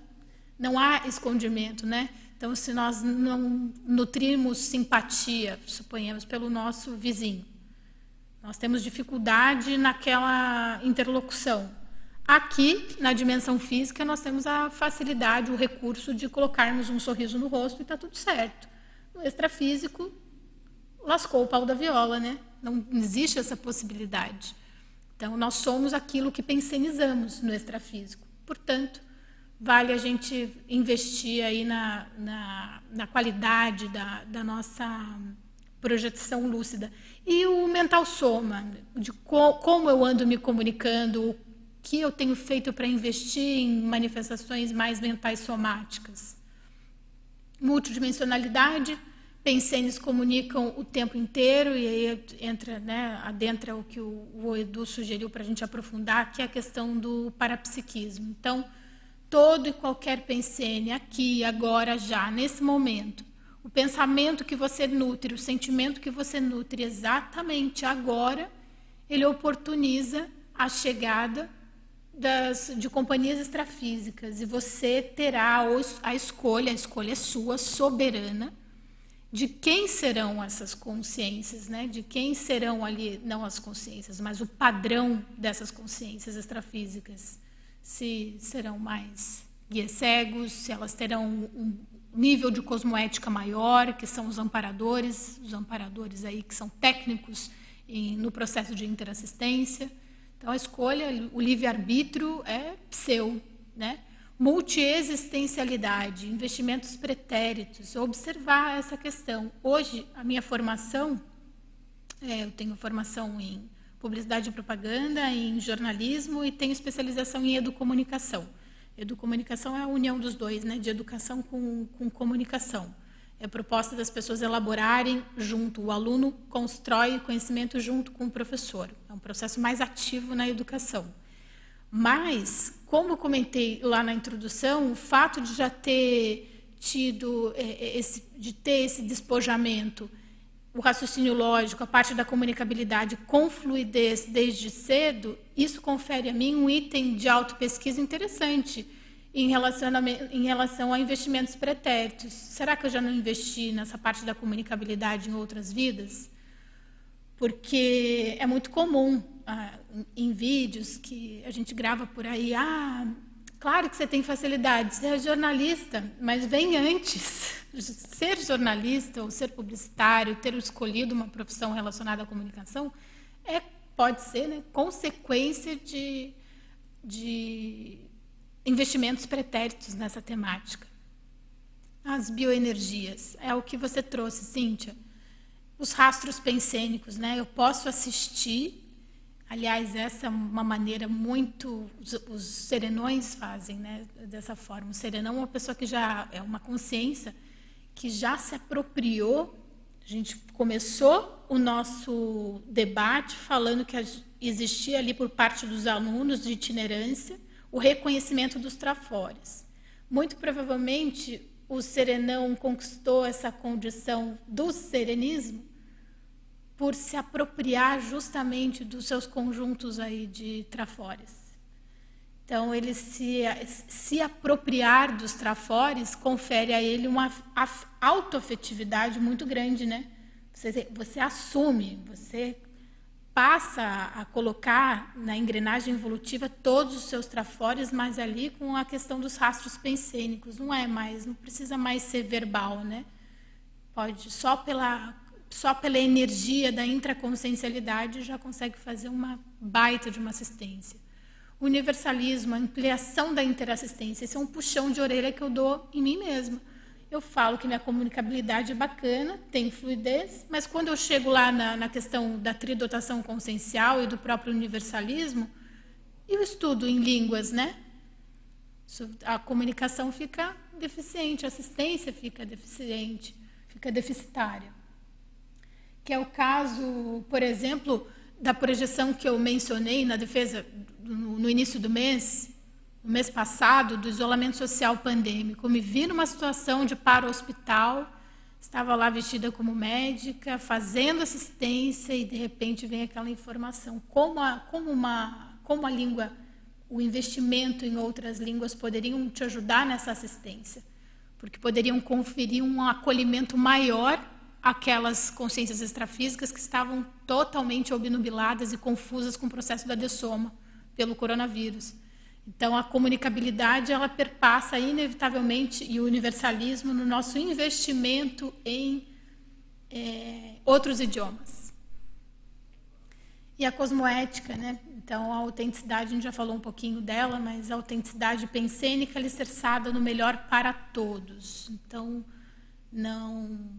não há escondimento, né? Então, se nós não nutrimos simpatia, suponhamos, pelo nosso vizinho, nós temos dificuldade naquela interlocução. Aqui, na dimensão física, nós temos a facilidade, o recurso de colocarmos um sorriso no rosto e está tudo certo. No extrafísico, lascou o pau da viola, né? Não existe essa possibilidade. Então, nós somos aquilo que pensenizamos no extrafísico. Portanto, vale a gente investir aí na, na, na qualidade da, da, nossa projeção lúcida. E o mental soma, de co, como eu ando me comunicando, o que eu tenho feito para investir em manifestações mais mentais somáticas. Multidimensionalidade, pensenes comunicam o tempo inteiro, e aí entra, né, adentra o que o, Edu sugeriu para a gente aprofundar, que é a questão do parapsiquismo. Então, todo e qualquer pensene aqui, agora, já, nesse momento. O pensamento que você nutre, o sentimento que você nutre exatamente agora, ele oportuniza a chegada das, de companhias extrafísicas. E você terá a escolha, a escolha é sua, soberana, de quem serão essas consciências, né? de quem serão ali, não as consciências, mas o padrão dessas consciências extrafísicas se serão mais guias cegos, se elas terão um nível de cosmoética maior, que são os amparadores, os amparadores aí que são técnicos em, no processo de interassistência. Então, a escolha, o livre-arbítrio é seu, né? Multiexistencialidade, investimentos pretéritos, observar essa questão. Hoje, a minha formação, é, eu tenho formação em publicidade e propaganda, em jornalismo e tenho especialização em educomunicação. Educomunicação é a união dos dois, né, de educação com, com comunicação. É proposta das pessoas elaborarem junto. O aluno constrói conhecimento junto com o professor. É um processo mais ativo na educação. Mas, como eu comentei lá na introdução, o fato de já ter tido é, é, esse, de ter esse despojamento o raciocínio lógico, a parte da comunicabilidade com fluidez desde cedo, isso confere a mim um item de autopesquisa interessante em, em relação a investimentos pretéritos. Será que eu já não investi nessa parte da comunicabilidade em outras vidas? Porque é muito comum ah, em vídeos que a gente grava por aí, ah, Claro que você tem facilidade, você é jornalista, mas vem antes. Ser jornalista ou ser publicitário, ter escolhido uma profissão relacionada à comunicação, é, pode ser né, consequência de, de investimentos pretéritos nessa temática. As bioenergias, é o que você trouxe, Cíntia. Os rastros pensênicos, né? Eu posso assistir Aliás, essa é uma maneira muito os, os serenões fazem, né? Dessa forma. O serenão é uma pessoa que já é uma consciência que já se apropriou. A gente começou o nosso debate falando que existia ali por parte dos alunos de itinerância o reconhecimento dos trafores. Muito provavelmente o serenão conquistou essa condição do serenismo por se apropriar justamente dos seus conjuntos aí de trafores. Então, ele se, se apropriar dos trafores confere a ele uma autoafetividade muito grande, né? Você, você assume, você passa a colocar na engrenagem evolutiva todos os seus trafores, mas ali com a questão dos rastros pensênicos. Não é mais, não precisa mais ser verbal, né? Pode, só pela só pela energia da intraconsciencialidade já consegue fazer uma baita de uma assistência. Universalismo, ampliação da interassistência, esse é um puxão de orelha que eu dou em mim mesma. Eu falo que minha comunicabilidade é bacana, tem fluidez, mas quando eu chego lá na, na questão da tridotação consciencial e do próprio universalismo, e o estudo em línguas, né? A comunicação fica deficiente, a assistência fica deficiente, fica deficitária que é o caso, por exemplo, da projeção que eu mencionei na defesa no, início do mês, no mês passado, do isolamento social pandêmico. Eu me vi numa situação de para-hospital, estava lá vestida como médica, fazendo assistência e de repente vem aquela informação. Como a, como uma, como a língua, o investimento em outras línguas poderiam te ajudar nessa assistência, porque poderiam conferir um acolhimento maior aquelas consciências extrafísicas que estavam totalmente obnubiladas e confusas com o processo da dessoma pelo coronavírus. Então, a comunicabilidade ela perpassa inevitavelmente e o universalismo no nosso investimento em é, outros idiomas. E a cosmoética, né? Então, a autenticidade, a gente já falou um pouquinho dela, mas a autenticidade pensênica alicerçada no melhor para todos. Então, não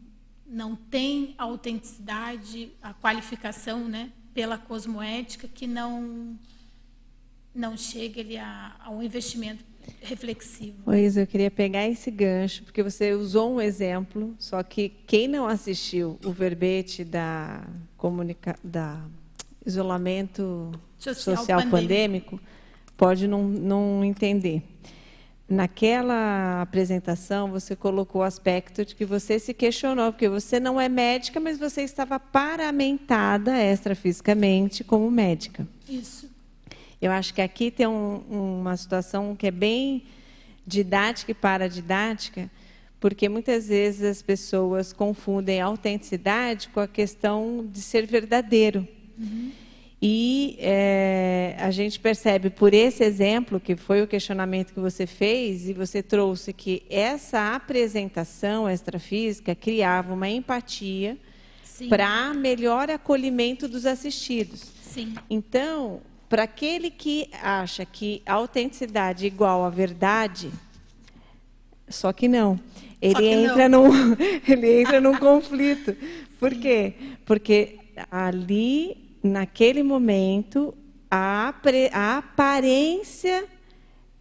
não tem a autenticidade, a qualificação, né, pela cosmoética que não não chega ali a, a um investimento reflexivo. Pois eu queria pegar esse gancho porque você usou um exemplo, só que quem não assistiu o verbete da comunica da isolamento social, social pandêmico. pandêmico pode não, não entender naquela apresentação você colocou o aspecto de que você se questionou, porque você não é médica, mas você estava paramentada extrafisicamente como médica. Isso. Eu acho que aqui tem um, uma situação que é bem didática e paradidática, porque muitas vezes as pessoas confundem a autenticidade com a questão de ser verdadeiro. Uhum. E é, a gente percebe por esse exemplo, que foi o questionamento que você fez, e você trouxe que essa apresentação extrafísica criava uma empatia para melhor acolhimento dos assistidos. Sim. Então, para aquele que acha que a autenticidade é igual à verdade, só que não. Ele que entra não. num ele entra num conflito. Por quê? Porque ali naquele momento, a, a aparência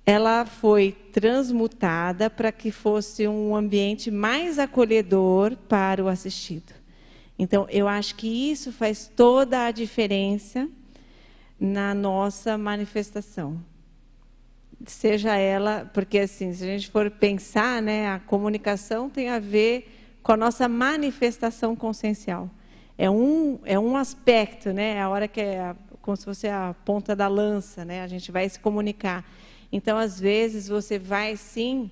ela foi transmutada para que fosse um ambiente mais acolhedor para o assistido. Então, eu acho que isso faz toda a diferença na nossa manifestação. Seja ela, porque assim, se a gente for pensar, né, a comunicação tem a ver com a nossa manifestação consciencial é um, é um aspecto, né? É a hora que é como se fosse a ponta da lança, né? A gente vai se comunicar. Então, às vezes, você vai sim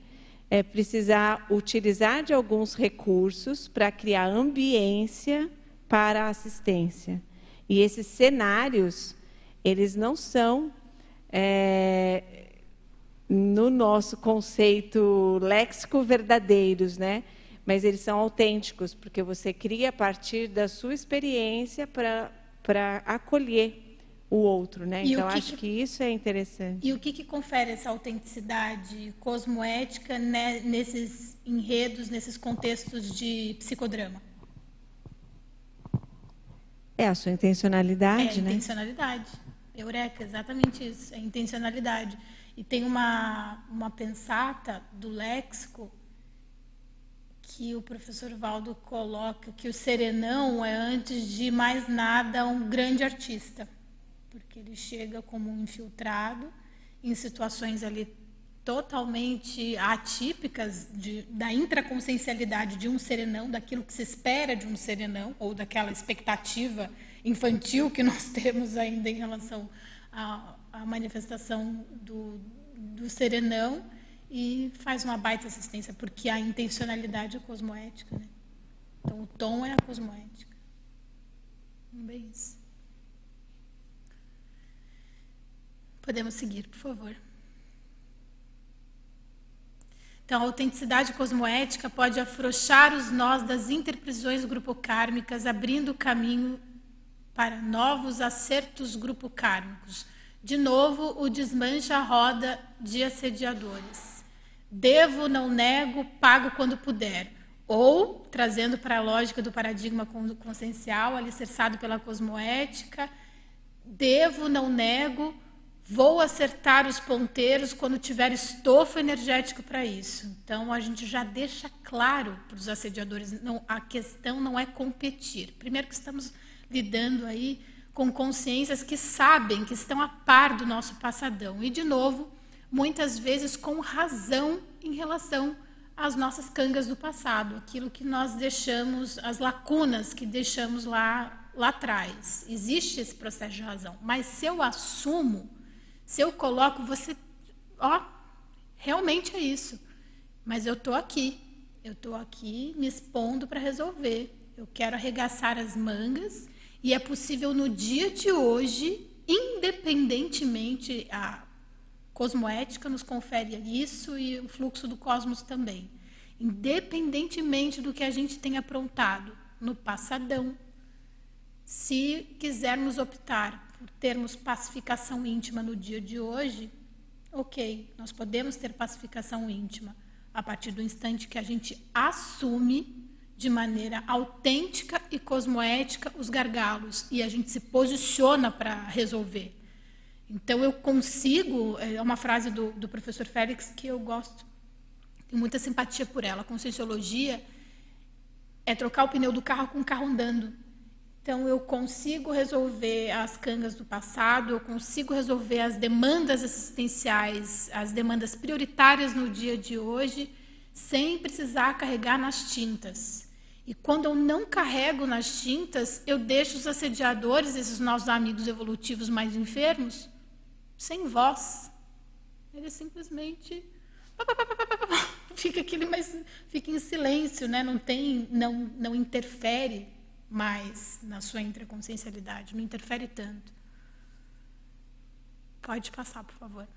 é, precisar utilizar de alguns recursos para criar ambiência para a assistência. E esses cenários, eles não são, é, no nosso conceito léxico, verdadeiros, né? Mas eles são autênticos, porque você cria a partir da sua experiência para acolher o outro, né? E então que acho que, que, isso é interessante. E o que, que confere essa autenticidade cosmoética né, nesses enredos, nesses contextos de psicodrama? É a sua intencionalidade, é, né? intencionalidade. Eureka, exatamente isso, é intencionalidade. E tem uma, uma pensata do léxico que o professor Valdo coloca que o serenão é, antes de mais nada, um grande artista, porque ele chega como um infiltrado em situações ali totalmente atípicas de, da intraconsciencialidade de um serenão, daquilo que se espera de um serenão, ou daquela expectativa infantil que nós temos ainda em relação à, manifestação do, do serenão, e faz uma baita assistência, porque a intencionalidade é cosmoética. Né? Então, o tom é a cosmoética. Bem isso. Podemos seguir, por favor. Então, a autenticidade cosmoética pode afrouxar os nós das interprisões grupocármicas, abrindo caminho para novos acertos grupocármicos. De novo, o desmancha a roda de assediadores. Devo, não nego, pago quando puder. Ou, trazendo para a lógica do paradigma consciencial, alicerçado pela cosmoética, devo, não nego, Vou acertar os ponteiros quando tiver estofo energético para isso. Então, a gente já deixa claro para os assediadores, não, a questão não é competir. Primeiro que estamos lidando aí com consciências que sabem, que estão a par do nosso passadão. E, de novo, muitas vezes com razão em relação às nossas cangas do passado, aquilo que nós deixamos, as lacunas que deixamos lá, lá atrás. Existe esse processo de razão. Mas se eu assumo se eu coloco, você, ó, realmente é isso. Mas eu estou aqui. Eu estou aqui me expondo para resolver. Eu quero arregaçar as mangas e é possível no dia de hoje, independentemente a cosmoética nos confere isso e o fluxo do cosmos também. Independentemente do que a gente tenha aprontado no passadão, se quisermos optar por termos pacificação íntima no dia de hoje, ok, nós podemos ter pacificação íntima a partir do instante que a gente assume de maneira autêntica e cosmoética os gargalos e a gente se posiciona para resolver. Então eu consigo, é uma frase do, do professor Félix que eu gosto, tenho muita simpatia por ela. A conscienciologia é trocar o pneu do carro com o carro andando. Então, eu consigo resolver as cangas do passado, eu consigo resolver as demandas assistenciais, as demandas prioritárias no dia de hoje, sem precisar carregar nas tintas. E quando eu não carrego nas tintas, eu deixo os assediadores, esses nossos amigos evolutivos mais enfermos, sem voz. Ele simplesmente fica aquele, mas fica em silêncio, né? Não tem, não, não interfere mais na sua intraconsciencialidade, não interfere tanto. Pode passar, por favor.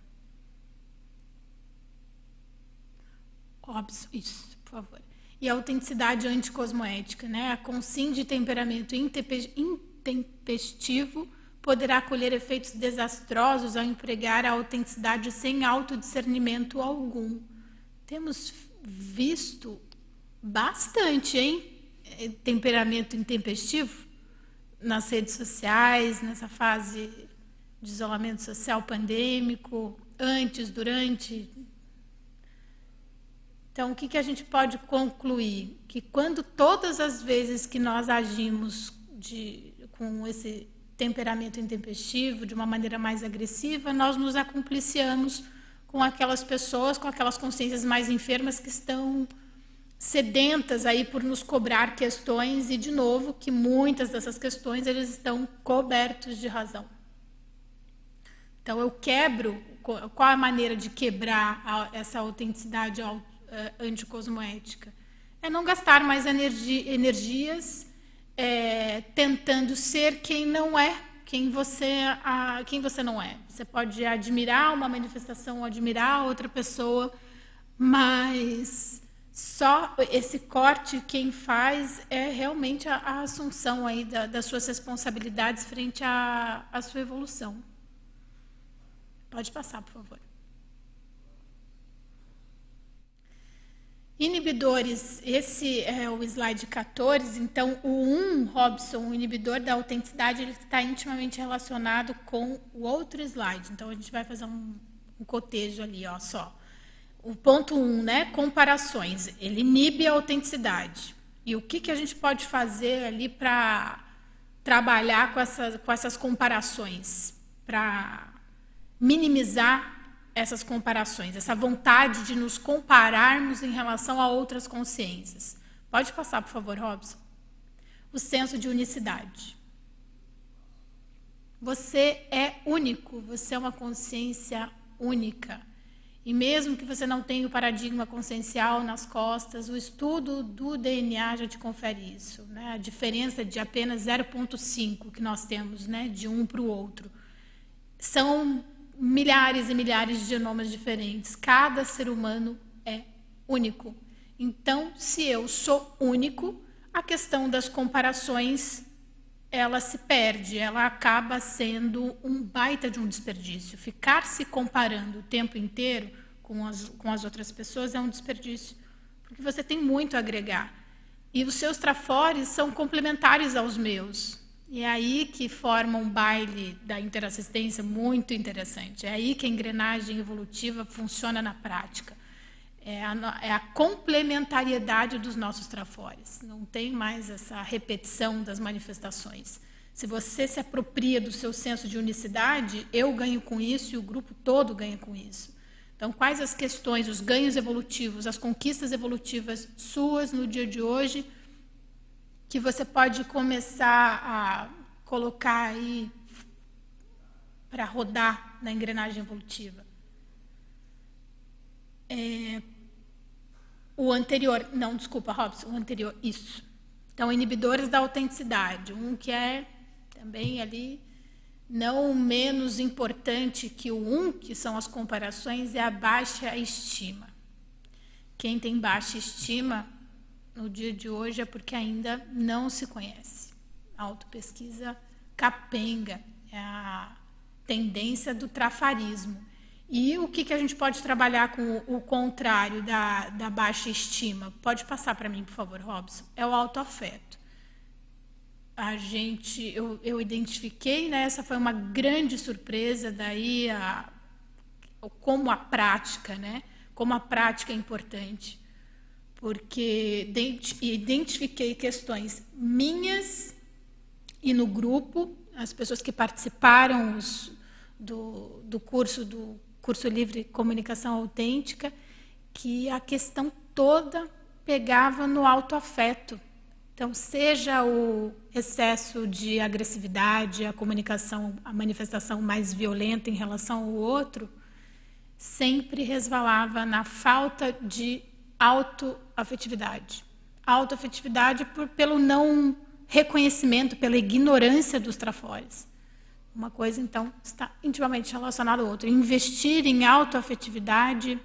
Óbvio, isso, por favor. E a autenticidade anticosmoética, né? A consim de temperamento intempestivo poderá colher efeitos desastrosos ao empregar a autenticidade sem autodiscernimento algum. Temos visto bastante, hein? temperamento intempestivo nas redes sociais, nessa fase de isolamento social pandêmico, antes, durante. Então, o que, que a gente pode concluir? Que quando todas as vezes que nós agimos de, com esse temperamento intempestivo, de uma maneira mais agressiva, nós nos acompliciamos com aquelas pessoas, com aquelas consciências mais enfermas que estão sedentas aí por nos cobrar questões e de novo que muitas dessas questões eles estão cobertos de razão. Então eu quebro qual a maneira de quebrar essa autenticidade eh, anticosmoética? É não gastar mais energi energias é, tentando ser quem não é, quem você, a, quem você não é. Você pode admirar uma manifestação, admirar outra pessoa, mas só esse corte quem faz é realmente a, a assunção aí da, das suas responsabilidades frente à, à sua evolução. Pode passar, por favor. Inibidores, esse é o slide 14, então o 1, Robson, o inibidor da autenticidade, ele está intimamente relacionado com o outro slide. Então a gente vai fazer um, um cotejo ali, ó, só. O ponto 1, né, comparações, ele inibe a autenticidade. E o que, que a gente pode fazer ali para trabalhar com essas, com essas comparações, para minimizar essas comparações, essa vontade de nos compararmos em relação a outras consciências. Pode passar, por favor, Robson. O senso de unicidade. Você é único, você é uma consciência única. E mesmo que você não tenha o paradigma consciencial nas costas, o estudo do DNA já te confere isso. Né? A diferença de apenas 0,5 que nós temos né, de um para o outro. São milhares e milhares de genomas diferentes. Cada ser humano é único. Então, se eu sou único, a questão das comparações ela se perde, ela acaba sendo um baita de um desperdício. Ficar se comparando o tempo inteiro com as, com as outras pessoas é um desperdício, porque você tem muito a agregar. E os seus trafores são complementares aos meus. E é aí que forma um baile da interassistência muito interessante. É aí que a engrenagem evolutiva funciona na prática. É a, é a, complementariedade dos nossos trafores. Não tem mais essa repetição das manifestações. Se você se apropria do seu senso de unicidade, eu ganho com isso e o grupo todo ganha com isso. Então, quais as questões, os ganhos evolutivos, as conquistas evolutivas suas no dia de hoje? Que você pode começar a colocar aí para rodar na engrenagem evolutiva. É, o anterior, não, desculpa, Robson, o anterior, isso. Então, inibidores da autenticidade. Um que é também ali não menos importante que o um, que são as comparações, é a baixa estima. Quem tem baixa estima no dia de hoje é porque ainda não se conhece. A autopesquisa capenga, é a tendência do trafarismo. E o que, que a gente pode trabalhar com o contrário da, da baixa estima? Pode passar para mim, por favor, Robson. É o autoafeto. A gente, eu, eu identifiquei, né, essa foi uma grande surpresa, daí a, como a prática, né, como a prática é importante porque identifiquei questões minhas e no grupo, as pessoas que participaram os, do, do curso do curso livre comunicação autêntica, que a questão toda pegava no autoafeto. Então, seja o excesso de agressividade, a comunicação, a manifestação mais violenta em relação ao outro, sempre resvalava na falta de autoafetividade. Autoafetividade por, pelo não reconhecimento, pela ignorância dos trafores. Uma coisa, então, está intimamente relacionada à outra. Investir em autoafetividade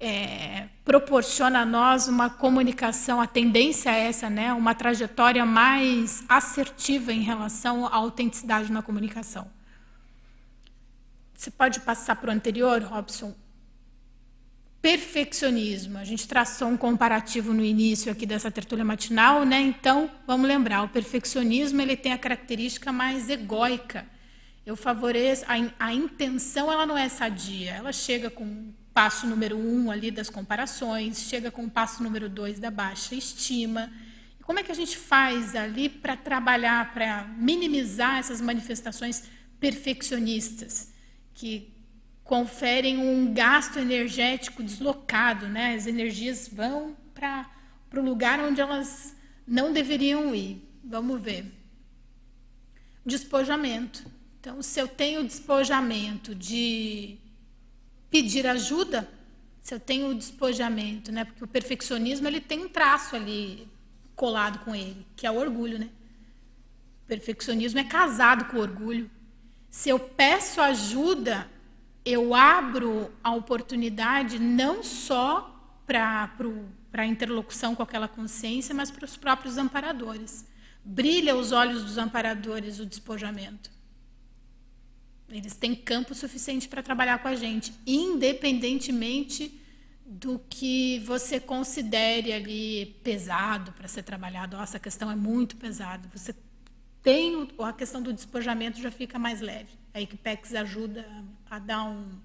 é, proporciona a nós uma comunicação, a tendência é essa, né, uma trajetória mais assertiva em relação à autenticidade na comunicação. Você pode passar para o anterior, Robson? Perfeccionismo. A gente traçou um comparativo no início aqui dessa tertúlia matinal, né? Então, vamos lembrar, o perfeccionismo ele tem a característica mais egóica. Eu favoreço a, a intenção, ela não é sadia. Ela chega com o passo número um ali das comparações, chega com o passo número dois da baixa estima. E como é que a gente faz ali para trabalhar, para minimizar essas manifestações perfeccionistas que conferem um gasto energético deslocado, né? As energias vão para o lugar onde elas não deveriam ir. Vamos ver. Despojamento. Então, se eu tenho despojamento de pedir ajuda, se eu tenho despojamento, né? Porque o perfeccionismo ele tem um traço ali colado com ele, que é o orgulho, né? O perfeccionismo é casado com o orgulho. Se eu peço ajuda, eu abro a oportunidade não só para a interlocução com aquela consciência, mas para os próprios amparadores. Brilha os olhos dos amparadores o despojamento. Eles têm campo suficiente para trabalhar com a gente, independentemente do que você considere ali pesado para ser trabalhado. Nossa, a questão é muito pesada. Você tem a questão do despojamento já fica mais leve. A Equipex ajuda a dar um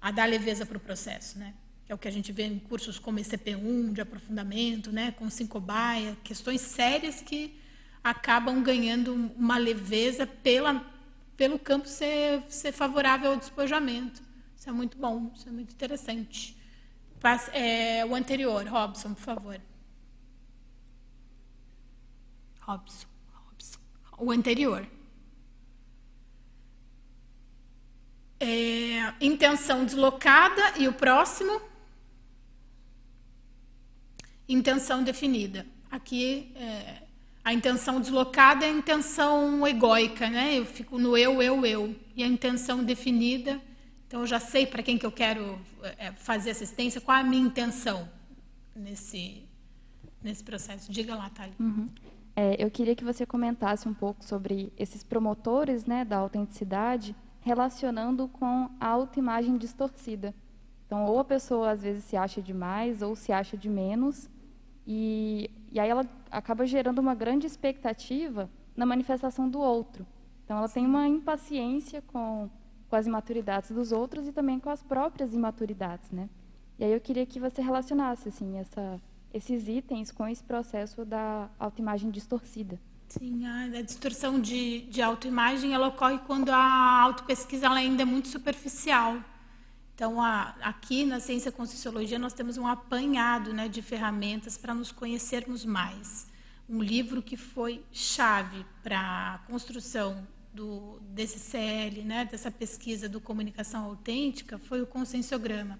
a dar leveza para o processo, né? Que é o que a gente vê em cursos como ECP1 de aprofundamento, né, com Sincobaia, questões sérias que acabam ganhando uma leveza pela pelo campo ser, ser favorável ao despojamento. Isso é muito bom, isso é muito interessante. É, o anterior, Robson, por favor. Robson, Robson. O anterior. É, intenção deslocada e o próximo? Intenção definida. Aqui, é, a intenção deslocada é a intenção egóica, né? Eu fico no eu, eu, eu. E a intenção definida então, eu já sei para quem que eu quero é, fazer assistência, qual é a minha intenção nesse, nesse processo. Diga lá, Thalia. Uhum. É, eu queria que você comentasse um pouco sobre esses promotores né, da autenticidade relacionando com a autoimagem distorcida. Então, ou a pessoa às vezes se acha demais ou se acha de menos, e, e aí ela acaba gerando uma grande expectativa na manifestação do outro. Então, ela tem uma impaciência com com as imaturidades dos outros e também com as próprias imaturidades, né? E aí eu queria que você relacionasse assim essa, esses itens com esse processo da autoimagem distorcida. Sim, a, a distorção de, de autoimagem ela ocorre quando a autopesquisa ainda é muito superficial. Então, a, aqui na Ciência Conscienciologia, nós temos um apanhado né, de ferramentas para nos conhecermos mais. Um livro que foi chave para a construção do, desse CL, né, dessa pesquisa do comunicação autêntica, foi o conscienciograma.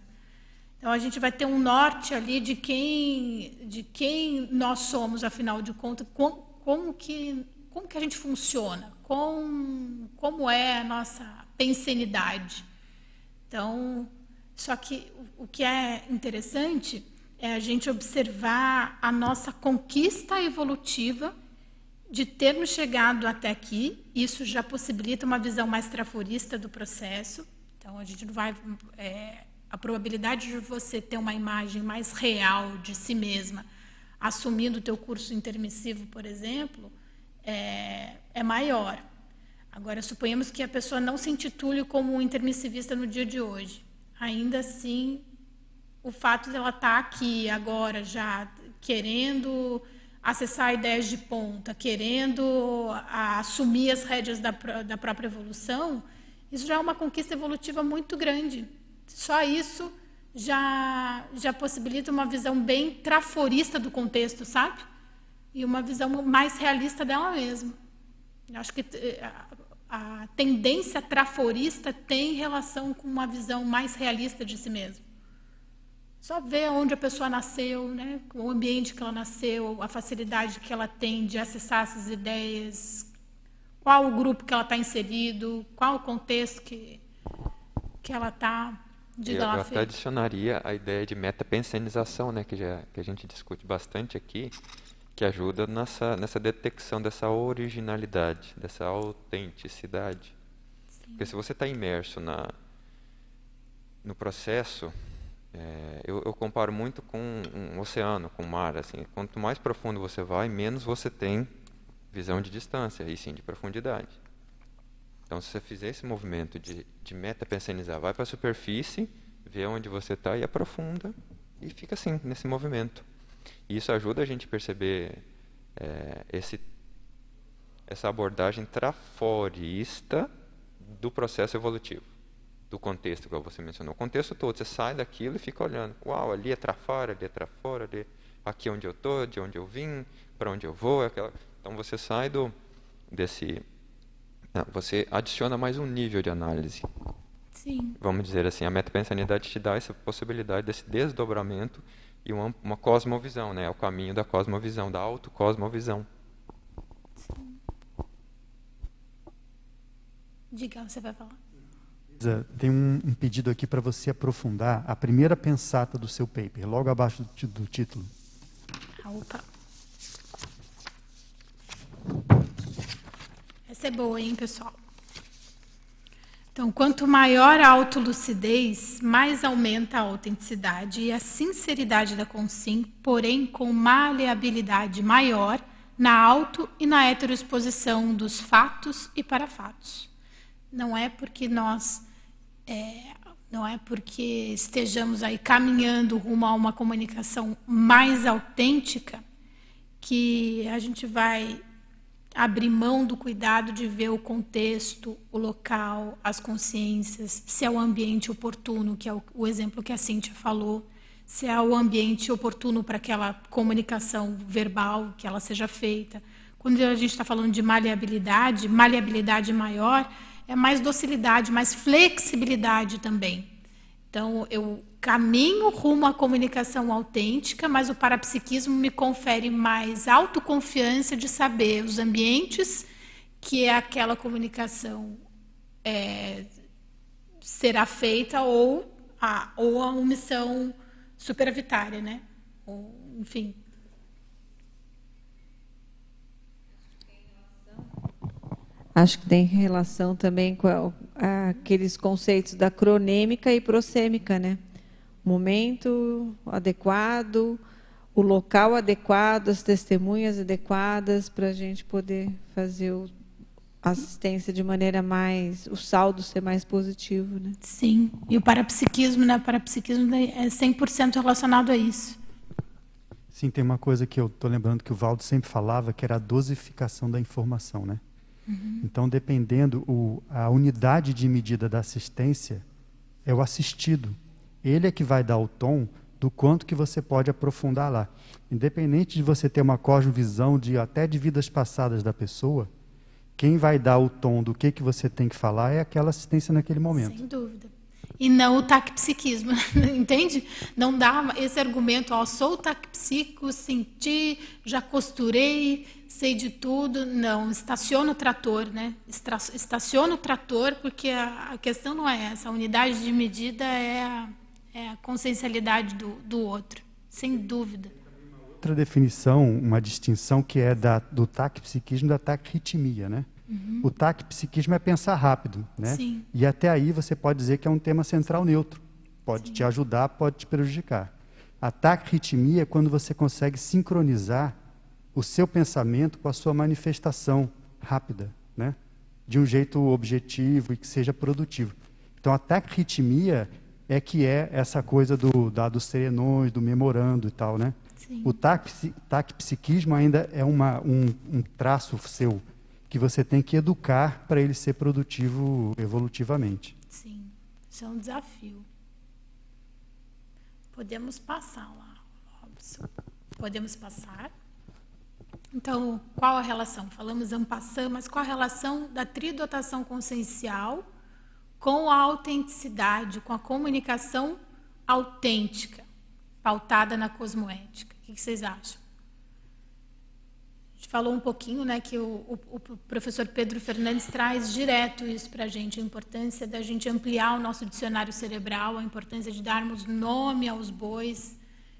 Então a gente vai ter um norte ali de quem, de quem nós somos, afinal de contas, como, que, como que a gente funciona, com, como é a nossa pensenidade. Então, só que o que é interessante é a gente observar a nossa conquista evolutiva de termos chegado até aqui, isso já possibilita uma visão mais traforista do processo. Então, a gente não vai. É, a probabilidade de você ter uma imagem mais real de si mesma, assumindo o teu curso intermissivo, por exemplo, é, é maior. Agora, suponhamos que a pessoa não se intitule como um intermissivista no dia de hoje. Ainda assim, o fato de ela estar aqui agora já querendo acessar ideias de ponta, querendo assumir as rédeas da, da própria evolução, isso já é uma conquista evolutiva muito grande. Só isso já, já possibilita uma visão bem traforista do contexto, sabe? E uma visão mais realista dela mesma. Eu acho que eh, a, a tendência traforista tem relação com uma visão mais realista de si mesmo. Só ver onde a pessoa nasceu, né? o ambiente que ela nasceu, a facilidade que ela tem de acessar essas ideias, qual o grupo que ela está inserido, qual o contexto que, que ela está. Eu, eu até adicionaria a ideia de metapensenização, né, que, já, que a gente discute bastante aqui, que ajuda nessa, nessa detecção dessa originalidade, dessa autenticidade. Sim. Porque se você está imerso na, no processo, é, eu, eu, comparo muito com um oceano, com um mar. Assim, quanto mais profundo você vai, menos você tem visão de distância, e sim de profundidade. Então, se você fizer esse movimento de, de meta-pensionizar, vai para a superfície, vê onde você está e aprofunda, e fica assim, nesse movimento. E isso ajuda a gente a perceber é, esse, essa abordagem traforista do processo evolutivo do contexto, que você mencionou. O contexto todo, você sai daquilo e fica olhando. Uau, ali é fora, ali é fora, ali, aqui é onde eu estou, de onde eu vim, para onde eu vou. Aquela... Então você sai do desse. Não, você adiciona mais um nível de análise. Sim. Vamos dizer assim, a metapensanidade te dá essa possibilidade desse desdobramento e uma, uma cosmovisão, né? É o caminho da cosmovisão, da autocosmovisão. Sim. Diga, você vai falar. Tem um, um pedido aqui para você aprofundar a primeira pensata do seu paper, logo abaixo do, do título. Opa. Essa é boa, hein, pessoal? Então, quanto maior a autolucidez, mais aumenta a autenticidade e a sinceridade da consim, porém com maleabilidade maior na auto e na heteroexposição dos fatos e para fatos. Não é porque nós é, não é porque estejamos aí caminhando rumo a uma comunicação mais autêntica que a gente vai abrir mão do cuidado de ver o contexto, o local, as consciências, se é o ambiente oportuno, que é o, o exemplo que a Cíntia falou, se é o ambiente oportuno para aquela comunicação verbal que ela seja feita. Quando a gente está falando de maleabilidade, maleabilidade maior, é mais docilidade, mais flexibilidade também. Então, eu caminho rumo à comunicação autêntica, mas o parapsiquismo me confere mais autoconfiança de saber os ambientes que aquela comunicação é, será feita ou a, ou a omissão superavitária, né? Ou, enfim. Acho que tem relação também com aqueles conceitos da cronêmica e prosêmica, né? Momento adequado, o local adequado, as testemunhas adequadas para a gente poder fazer o, a assistência de maneira mais, o saldo ser mais positivo, né? Sim, e o parapsiquismo, né? O parapsiquismo é 100% relacionado a isso. Sim, tem uma coisa que eu estou lembrando que o Valdo sempre falava, que era a dosificação da informação, né? Uhum. Então, dependendo, o, a unidade de medida da assistência é o assistido. Ele é que vai dar o tom do quanto que você pode aprofundar lá. Independente de você ter uma cosmovisão de até de vidas passadas da pessoa, quem vai dar o tom do que, que você tem que falar é aquela assistência naquele momento. Sem dúvida. E não o taquipsiquismo, entende? Não dá esse argumento, ó, sou taquipsico, senti, já costurei, sei de tudo. Não, estaciona o trator, né? Estaciona o trator, porque a questão não é essa. A unidade de medida é a é a consciencialidade do, do outro, sem dúvida. Outra definição, uma distinção que é da, do taquipsiquismo da taquirritmia, né? Uhum. O taquipsiquismo é pensar rápido, né? Sim. E até aí você pode dizer que é um tema central neutro. Pode Sim. te ajudar, pode te prejudicar. A taquirritmia é quando você consegue sincronizar o seu pensamento com a sua manifestação rápida, né? De um jeito objetivo e que seja produtivo. Então a taquirritmia é que é essa coisa do, da, dos serenões, do memorando e tal, né? Sim. O taquipsiquismo ainda é uma, um, um traço seu que você tem que educar para ele ser produtivo evolutivamente. Sim, isso é um desafio. Podemos passar lá, Robson. Podemos passar. Então, qual a relação? Falamos ampassão, mas qual a relação da tridotação consciencial com a autenticidade, com a comunicação autêntica, pautada na cosmoética. O que vocês acham? A gente falou um pouquinho, né, que o, o, o professor Pedro Fernandes traz direto isso para a gente, a importância da gente ampliar o nosso dicionário cerebral, a importância de darmos nome aos bois,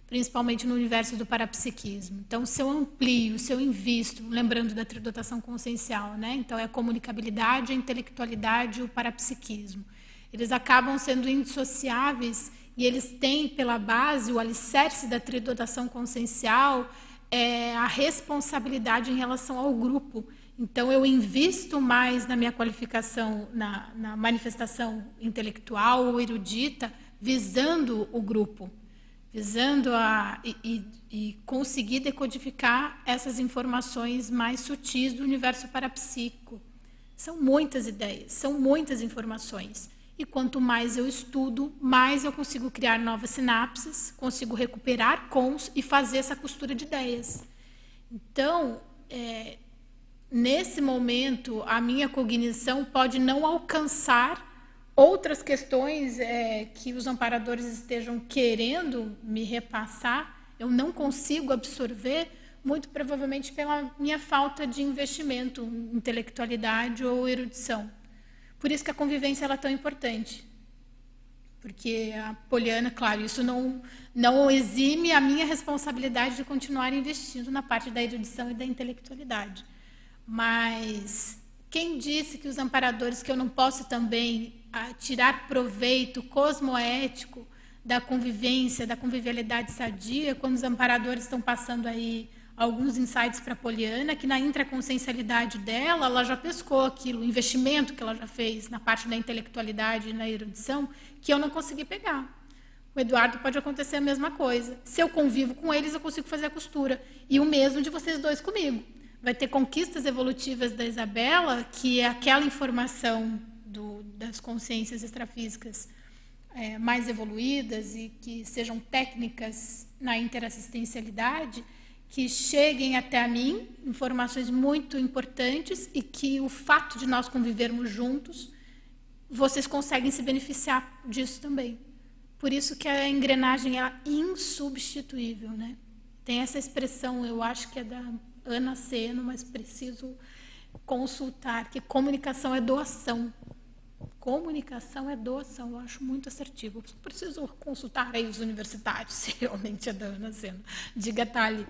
principalmente no universo do parapsiquismo. Então, se eu amplio, se eu invisto, lembrando da tridotação consciencial, né? então é a comunicabilidade, a intelectualidade e o parapsiquismo. Eles acabam sendo indissociáveis e eles têm pela base o alicerce da tridotação consciencial é a responsabilidade em relação ao grupo. Então, eu invisto mais na minha qualificação, na, na manifestação intelectual ou erudita, visando o grupo visando a, e, e, conseguir decodificar essas informações mais sutis do universo parapsíquico. São muitas ideias, são muitas informações. E quanto mais eu estudo, mais eu consigo criar novas sinapses, consigo recuperar cons e fazer essa costura de ideias. Então, é, nesse momento, a minha cognição pode não alcançar outras questões é, que os amparadores estejam querendo me repassar, eu não consigo absorver, muito provavelmente pela minha falta de investimento, intelectualidade ou erudição. Por isso que a convivência ela é tão importante. Porque a Poliana, claro, isso não, não exime a minha responsabilidade de continuar investindo na parte da erudição e da intelectualidade. Mas quem disse que os amparadores, que eu não posso também tirar proveito cosmoético da convivência, da convivialidade sadia, quando os amparadores estão passando aí alguns insights para a Poliana, que na intraconsciencialidade dela, ela já pescou aquilo, o investimento que ela já fez na parte da intelectualidade e na erudição, que eu não consegui pegar. O Eduardo pode acontecer a mesma coisa. Se eu convivo com eles, eu consigo fazer a costura. E o mesmo de vocês dois comigo. Vai ter conquistas evolutivas da Isabela, que é aquela informação do, das consciências extrafísicas é, mais evoluídas e que sejam técnicas na interassistencialidade, que cheguem até a mim informações muito importantes e que o fato de nós convivermos juntos, vocês conseguem se beneficiar disso também. Por isso que a engrenagem é insubstituível, né? Tem essa expressão, eu acho que é da Ana Seno, mas preciso consultar que comunicação é doação. Comunicação é doação, eu acho muito assertivo. Preciso consultar aí os universitários, se realmente é da Ana Seno. Diga, Thali.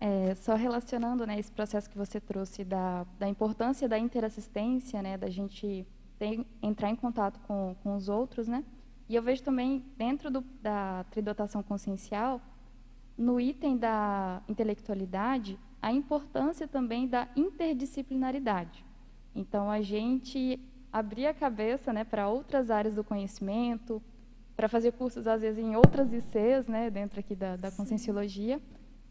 É, só relacionando né, esse processo que você trouxe da, da importância da interassistência, né, da gente ter, entrar em contato com, com os outros, né? E eu vejo também, dentro do, da tridotação consciencial, no item da intelectualidade, a importância também da interdisciplinaridade. Então, a gente abrir a cabeça né, para outras áreas do conhecimento, para fazer cursos, às vezes, em outras ICs, né, dentro aqui da, da conscienciologia,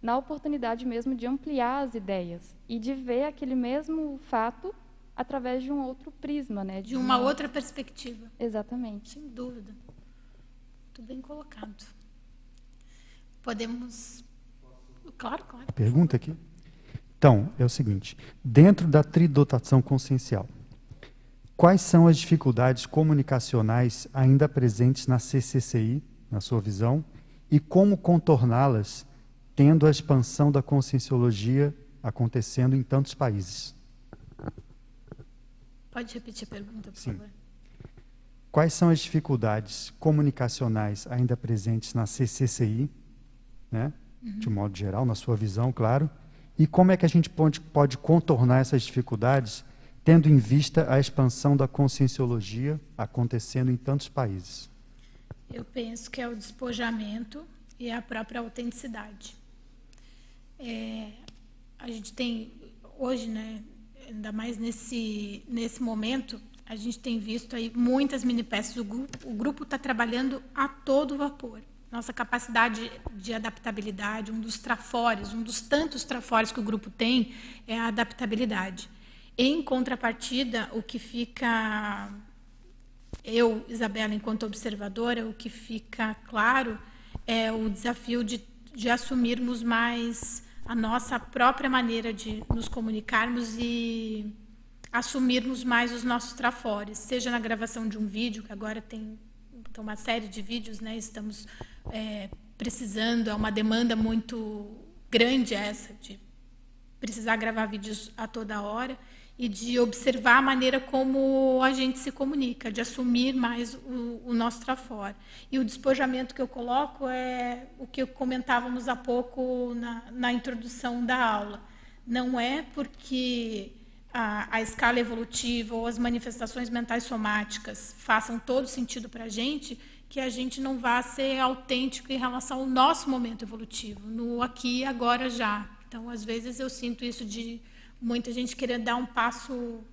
na oportunidade mesmo de ampliar as ideias e de ver aquele mesmo fato através de um outro prisma, né? De, de uma, uma, outra perspectiva. Exatamente. Sem dúvida. Muito bem colocado. Podemos. Claro, claro. Pergunta aqui. Então, é o seguinte: dentro da tridotação consciencial, quais são as dificuldades comunicacionais ainda presentes na CCCI, na sua visão, e como contorná-las tendo a expansão da conscienciologia acontecendo em tantos países. Pode repetir a pergunta, por Sim. favor? Quais são as dificuldades comunicacionais ainda presentes na CCCI, né? Uhum. de um modo geral, na sua visão, claro, e como é que a gente pode, pode contornar essas dificuldades, tendo em vista a expansão da conscienciologia acontecendo em tantos países? Eu penso que é o despojamento e a própria autenticidade. É, a gente tem hoje, né, ainda mais nesse nesse momento, a gente tem visto aí muitas mini peças. O grupo o grupo está trabalhando a todo vapor. Nossa capacidade de adaptabilidade, um dos trafores, um dos tantos trafores que o grupo tem, é a adaptabilidade. Em contrapartida, o que fica eu, Isabela, enquanto observadora, o que fica claro é o desafio de, de assumirmos mais a nossa própria maneira de nos comunicarmos e assumirmos mais os nossos trafores, seja na gravação de um vídeo, que agora tem, tem uma série de vídeos, né? estamos é, precisando, é uma demanda muito grande essa, de precisar gravar vídeos a toda hora, e de observar a maneira como a gente se comunica, de assumir mais o, o nosso trafor. E o despojamento que eu coloco é o que comentávamos há pouco na, na introdução da aula. Não é porque a, a, escala evolutiva ou as manifestações mentais somáticas façam todo sentido para a gente, que a gente não vá ser autêntico em relação ao nosso momento evolutivo, no aqui, agora, já. Então, às vezes, eu sinto isso de muita gente querendo dar um passo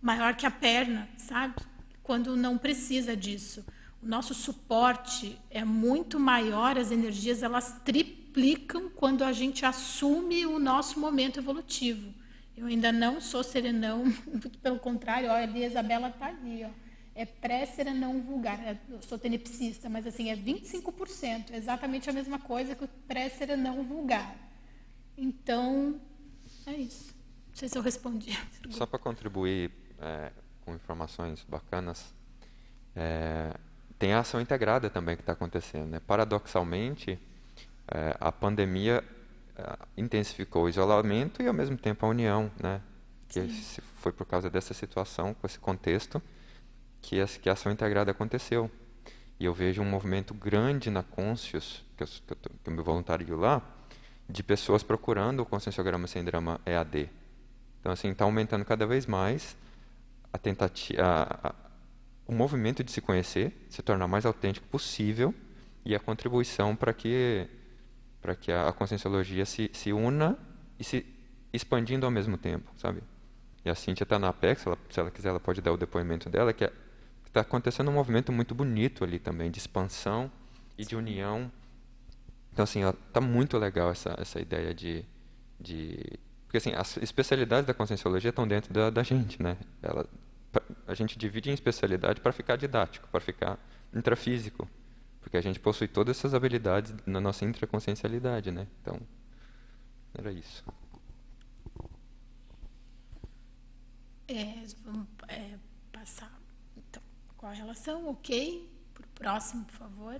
maior que a perna, sabe? Quando não precisa disso. O nosso suporte é muito maior, as energias elas triplicam quando a gente assume o nosso momento evolutivo. Eu ainda não sou serenão, pelo contrário, olha, a Isabela está ali, ó. É pré-serenão vulgar. Eu sou tenepsista, mas assim, é 25%, é exatamente a mesma coisa que o pré-serenão vulgar. Então, é isso sei se eu respondi. Só para contribuir é, com informações bacanas, é, tem a ação integrada também que está acontecendo. Né? Paradoxalmente, é, a pandemia é, intensificou o isolamento e, ao mesmo tempo, a união, né? que foi por causa dessa situação, com esse contexto, que, essa, que a ação integrada aconteceu. E eu vejo um movimento grande na Conscius, que eu, que eu, que eu me voluntario lá, de pessoas procurando o conscienciograma sem drama EAD. Então, assim, está aumentando cada vez mais a tentativa, a, a, o movimento de se conhecer, se tornar mais autêntico possível e a contribuição para que para que a, a conscienciologia se, se una e se expandindo ao mesmo tempo, sabe? E a Cintia está na Apex, ela, se ela quiser ela pode dar o depoimento dela, que está é, acontecendo um movimento muito bonito ali também, de expansão e de união. Então, assim, está muito legal essa, essa ideia de, de... Porque, assim, as especialidades da conscienciologia estão dentro da, da gente, né? Ela, a gente divide em especialidade para ficar didático, para ficar intrafísico, porque a gente possui todas essas habilidades na nossa intraconsciencialidade, né? Então, era isso. É, vamos é, passar então, qual a relação, ok? Para o próximo, por favor.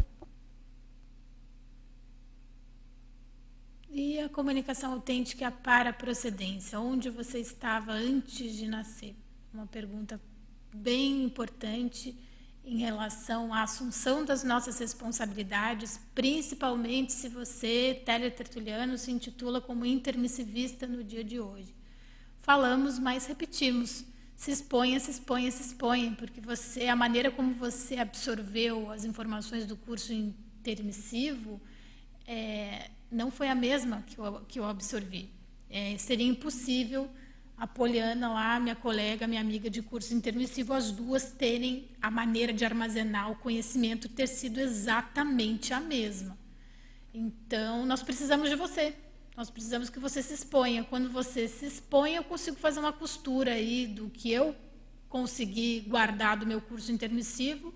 E a comunicação autêntica para a procedência, onde você estava antes de nascer? Uma pergunta bem importante em relação à assunção das nossas responsabilidades, principalmente se você, teletertuliano, se intitula como intermissivista no dia de hoje. Falamos, mas repetimos. Se exponha, se exponha, se exponha, porque você, a maneira como você absorveu as informações do curso intermissivo é, não foi a mesma que eu, que eu absorvi. É, seria impossível a Poliana lá, minha colega, minha amiga de curso intermissivo, as duas terem a maneira de armazenar o conhecimento ter sido exatamente a mesma. Então, nós precisamos de você. Nós precisamos que você se exponha. Quando você se expõe, eu consigo fazer uma costura aí do que eu consegui guardar do meu curso intermissivo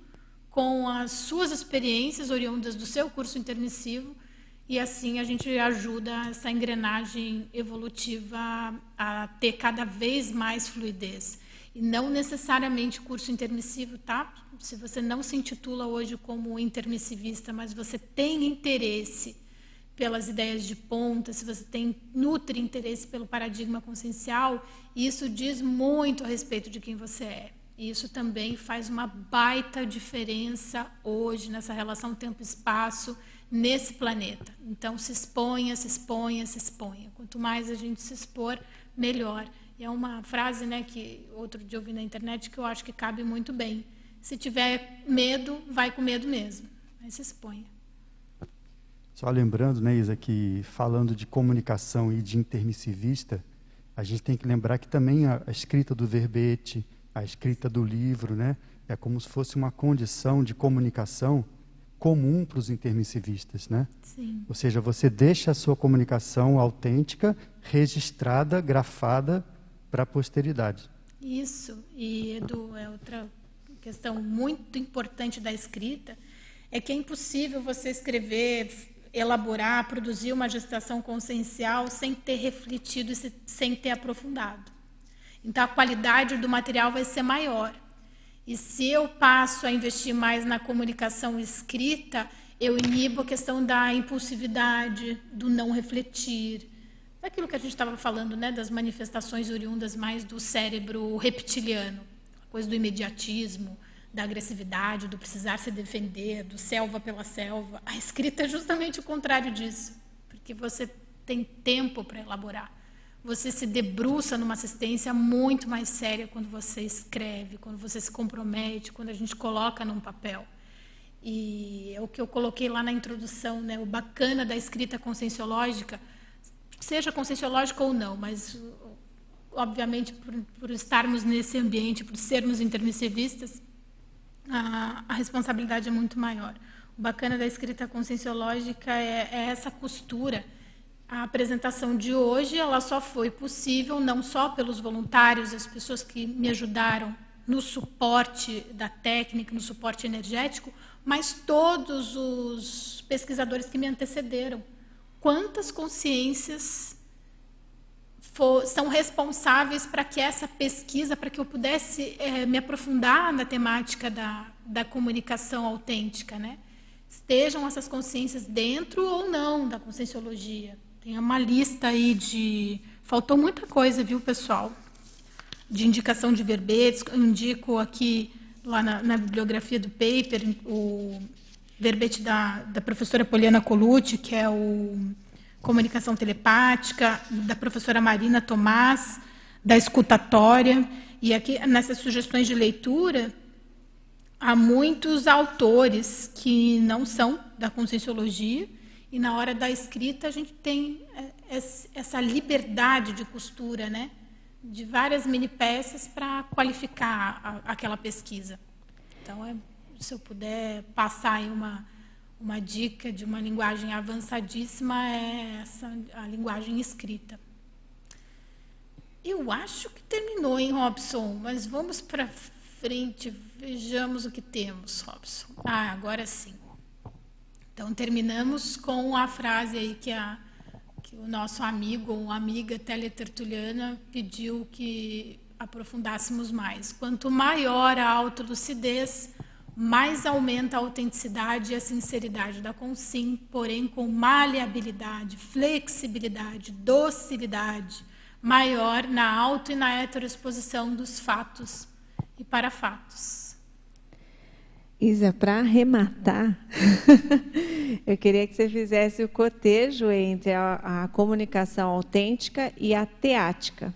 com as suas experiências oriundas do seu curso intermissivo e assim a gente ajuda essa engrenagem evolutiva a ter cada vez mais fluidez. E não necessariamente curso intermissivo, tá? Se você não se intitula hoje como intermissivista, mas você tem interesse pelas ideias de ponta, se você tem nutre interesse pelo paradigma consciencial, isso diz muito a respeito de quem você é. E isso também faz uma baita diferença hoje nessa relação tempo-espaço nesse planeta. Então, se exponha, se exponha, se exponha. Quanto mais a gente se expor, melhor. E é uma frase né, que outro dia eu vi na internet que eu acho que cabe muito bem. Se tiver medo, vai com medo mesmo. Mas se exponha. Só lembrando, né, Isa, que falando de comunicação e de intermissivista, a gente tem que lembrar que também a, a escrita do verbete, a escrita do livro, né, é como se fosse uma condição de comunicação comum para os intermissivistas, né? Sim. Ou seja, você deixa a sua comunicação autêntica, registrada, grafada para a posteridade. Isso. E Edu, é outra questão muito importante da escrita é que é impossível você escrever, elaborar, produzir uma gestação consciencial sem ter refletido e sem ter aprofundado. Então a qualidade do material vai ser maior. E se eu passo a investir mais na comunicação escrita, eu inibo a questão da impulsividade, do não refletir, daquilo que a gente estava falando, né, das manifestações oriundas mais do cérebro reptiliano, a coisa do imediatismo, da agressividade, do precisar se defender, do selva pela selva. A escrita é justamente o contrário disso, porque você tem tempo para elaborar você se debruça numa assistência muito mais séria quando você escreve, quando você se compromete, quando a gente coloca num papel. E é o que eu coloquei lá na introdução, né? O bacana da escrita conscienciológica, seja conscienciológica ou não, mas obviamente por, por estarmos nesse ambiente, por sermos intermissivistas, a, a, responsabilidade é muito maior. O bacana da escrita conscienciológica é, é essa costura a apresentação de hoje ela só foi possível não só pelos voluntários, as pessoas que me ajudaram no suporte da técnica, no suporte energético, mas todos os pesquisadores que me antecederam. Quantas consciências for, são responsáveis para que essa pesquisa, para que eu pudesse é, me aprofundar na temática da, da comunicação autêntica, né? Estejam essas consciências dentro ou não da conscienciologia. Tem uma lista aí de. Faltou muita coisa, viu, pessoal? De indicação de verbetes. Eu indico aqui, lá na, na bibliografia do paper, o verbete da, da professora Poliana Colucci, que é o Comunicação Telepática, da professora Marina Tomás, da escutatória. E aqui, nessas sugestões de leitura, há muitos autores que não são da conscienciologia e na hora da escrita a gente tem é, essa liberdade de costura, né? De várias mini peças para qualificar a, aquela pesquisa. Então, é, se eu puder passar aí uma uma dica de uma linguagem avançadíssima é essa a linguagem escrita. Eu acho que terminou, hein, Robson? Mas vamos para frente, vejamos o que temos, Robson. Ah, agora sim. Então terminamos com a frase aí que, a, que o nosso amigo ou amiga teletertuliana pediu que aprofundássemos mais. Quanto maior a autolucidez, mais aumenta a autenticidade e a sinceridade da consim, porém com maleabilidade, flexibilidade, docilidade maior na auto e na heteroexposição dos fatos e para fatos. Isa, para arrematar, eu queria que você fizesse o cotejo entre a, a comunicação autêntica e a teática.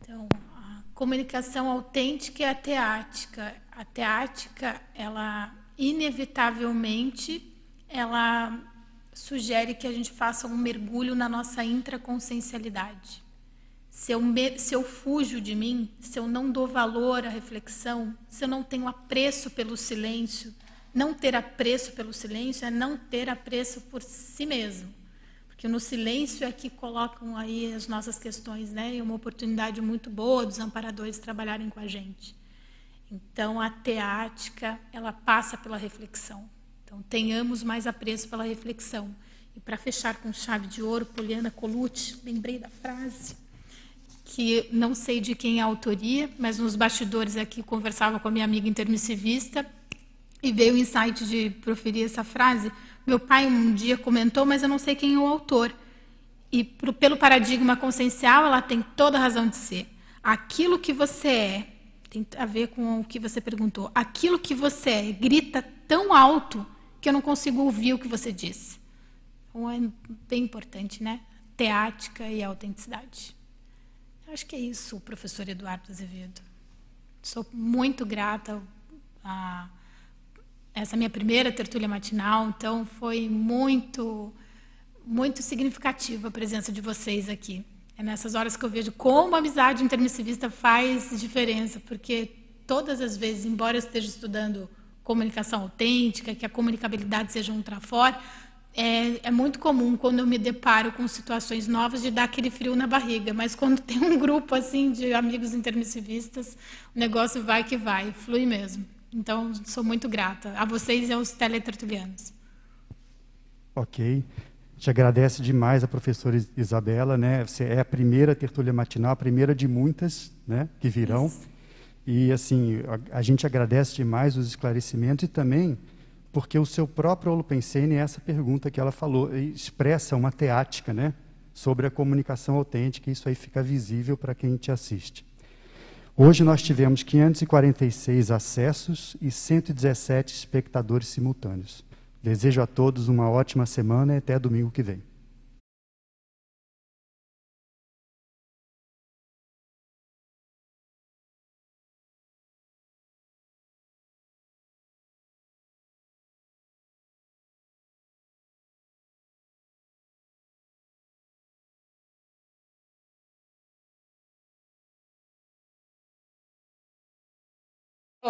Então, a comunicação autêntica e a teática a teática, ela inevitavelmente, ela sugere que a gente faça um mergulho na nossa intraconsciencialidade. Se eu, me, se eu fujo de mim, se eu não dou valor à reflexão, se eu não tenho apreço pelo silêncio, não ter apreço pelo silêncio é não ter apreço por si mesmo. Porque no silêncio é que colocam aí as nossas questões, né? E uma oportunidade muito boa dos amparadores trabalharem com a gente. Então, a teática, ela passa pela reflexão. Então, tenhamos mais apreço pela reflexão. E para fechar com chave de ouro, Poliana Colucci, lembrei da frase, que não sei de quem é a autoria, mas nos bastidores aqui conversava com a minha amiga intermissivista e veio o insight de proferir essa frase. Meu pai um dia comentou, mas eu não sei quem é o autor. E pro, pelo paradigma consciencial, ela tem toda a razão de ser. Aquilo que você é, tem a ver com o que você perguntou. Aquilo que você é grita tão alto que eu não consigo ouvir o que você disse. Então é bem importante, né? Teática e autenticidade. Acho que é isso, professor Eduardo Azevedo. Sou muito grata a essa minha primeira tertúlia matinal, então foi muito, muito significativa a presença de vocês aqui. É nessas horas que eu vejo como a amizade intermissivista faz diferença, porque todas as vezes, embora eu esteja estudando comunicação autêntica, que a comunicabilidade seja um trafor, é, é, muito comum quando eu me deparo com situações novas de dar aquele frio na barriga, mas quando tem um grupo assim de amigos intermissivistas, o negócio vai que vai, flui mesmo. Então, sou muito grata a vocês e aos teletertulianos. Ok. Te agradece demais a professora Isabela, né? Você é a primeira tertúlia matinal, a primeira de muitas, né, que virão. Isso. E assim, a, a, gente agradece demais os esclarecimentos e também porque o seu próprio Olupensene, essa pergunta que ela falou, expressa uma teática, né, sobre a comunicação autêntica, e isso aí fica visível para quem te assiste. Hoje nós tivemos 546 acessos e 117 espectadores simultâneos. Desejo a todos uma ótima semana e até domingo que vem.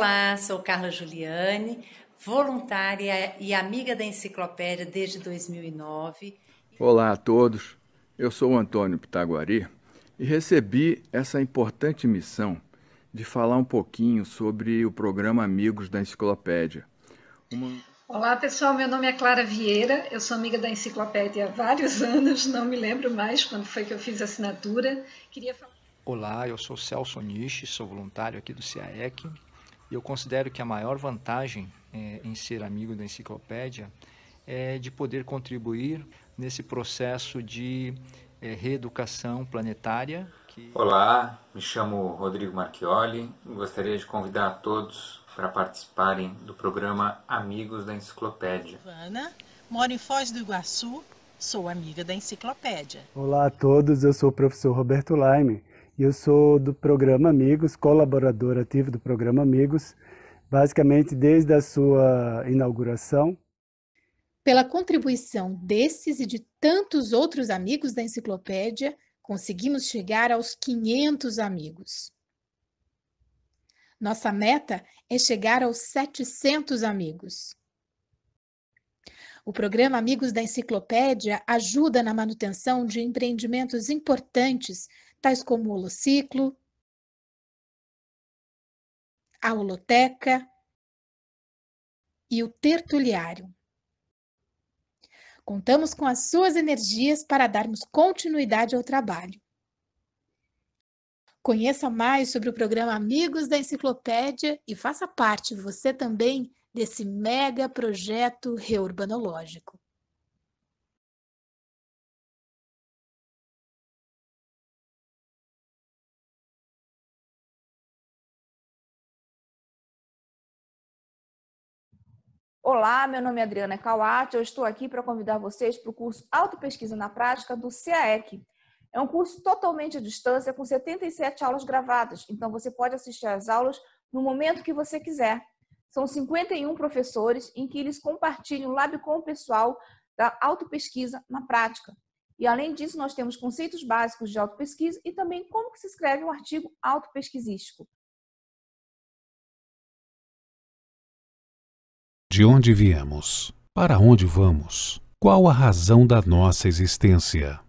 Olá, sou Carla Juliane voluntária e amiga da enciclopédia desde 2009. Olá a todos, eu sou o Antônio Pitaguari e recebi essa importante missão de falar um pouquinho sobre o programa Amigos da Enciclopédia. Uma... Olá pessoal, meu nome é Clara Vieira, eu sou amiga da Enciclopédia há vários anos, não me lembro mais quando foi que eu fiz a assinatura. Queria falar... Olá, eu sou Celso Nishi, sou voluntário aqui do CIAEC eu considero que a maior vantagem é, em ser amigo da enciclopédia é de poder contribuir nesse processo de é, reeducação planetária. Que... Olá, me chamo Rodrigo Marchioli e gostaria de convidar a todos para participarem do programa Amigos da Enciclopédia. Ana, moro em Foz do Iguaçu, sou amiga da Enciclopédia. Olá a todos, eu sou o professor Roberto Laime eu sou do programa Amigos, colaborador ativo do programa Amigos basicamente desde a sua inauguração. Pela contribuição desses e de tantos outros amigos da enciclopédia, conseguimos chegar aos 500 amigos. Nossa meta é chegar aos 700 amigos. O programa Amigos da Enciclopédia ajuda na manutenção de empreendimentos importantes, tais como o Holociclo, a Holoteca e o Tertuliário. Contamos com as suas energias para darmos continuidade ao trabalho. Conheça mais sobre o programa Amigos da Enciclopédia e faça parte você também desse mega projeto reurbanológico. Olá, meu nome é Adriana Kawati, eu estou aqui para convidar vocês para o curso Autopesquisa na Prática do CAEC. É um curso totalmente à distância, com 77 aulas gravadas, então você pode assistir às aulas no momento que você quiser. São 51 professores em que eles compartilham o lab com o pessoal da autopesquisa na prática. E além disso, nós temos conceitos básicos de autopesquisa e também como que se escreve um artigo autopesquisístico. De onde viemos? Para onde vamos? Qual a razão da nossa existência?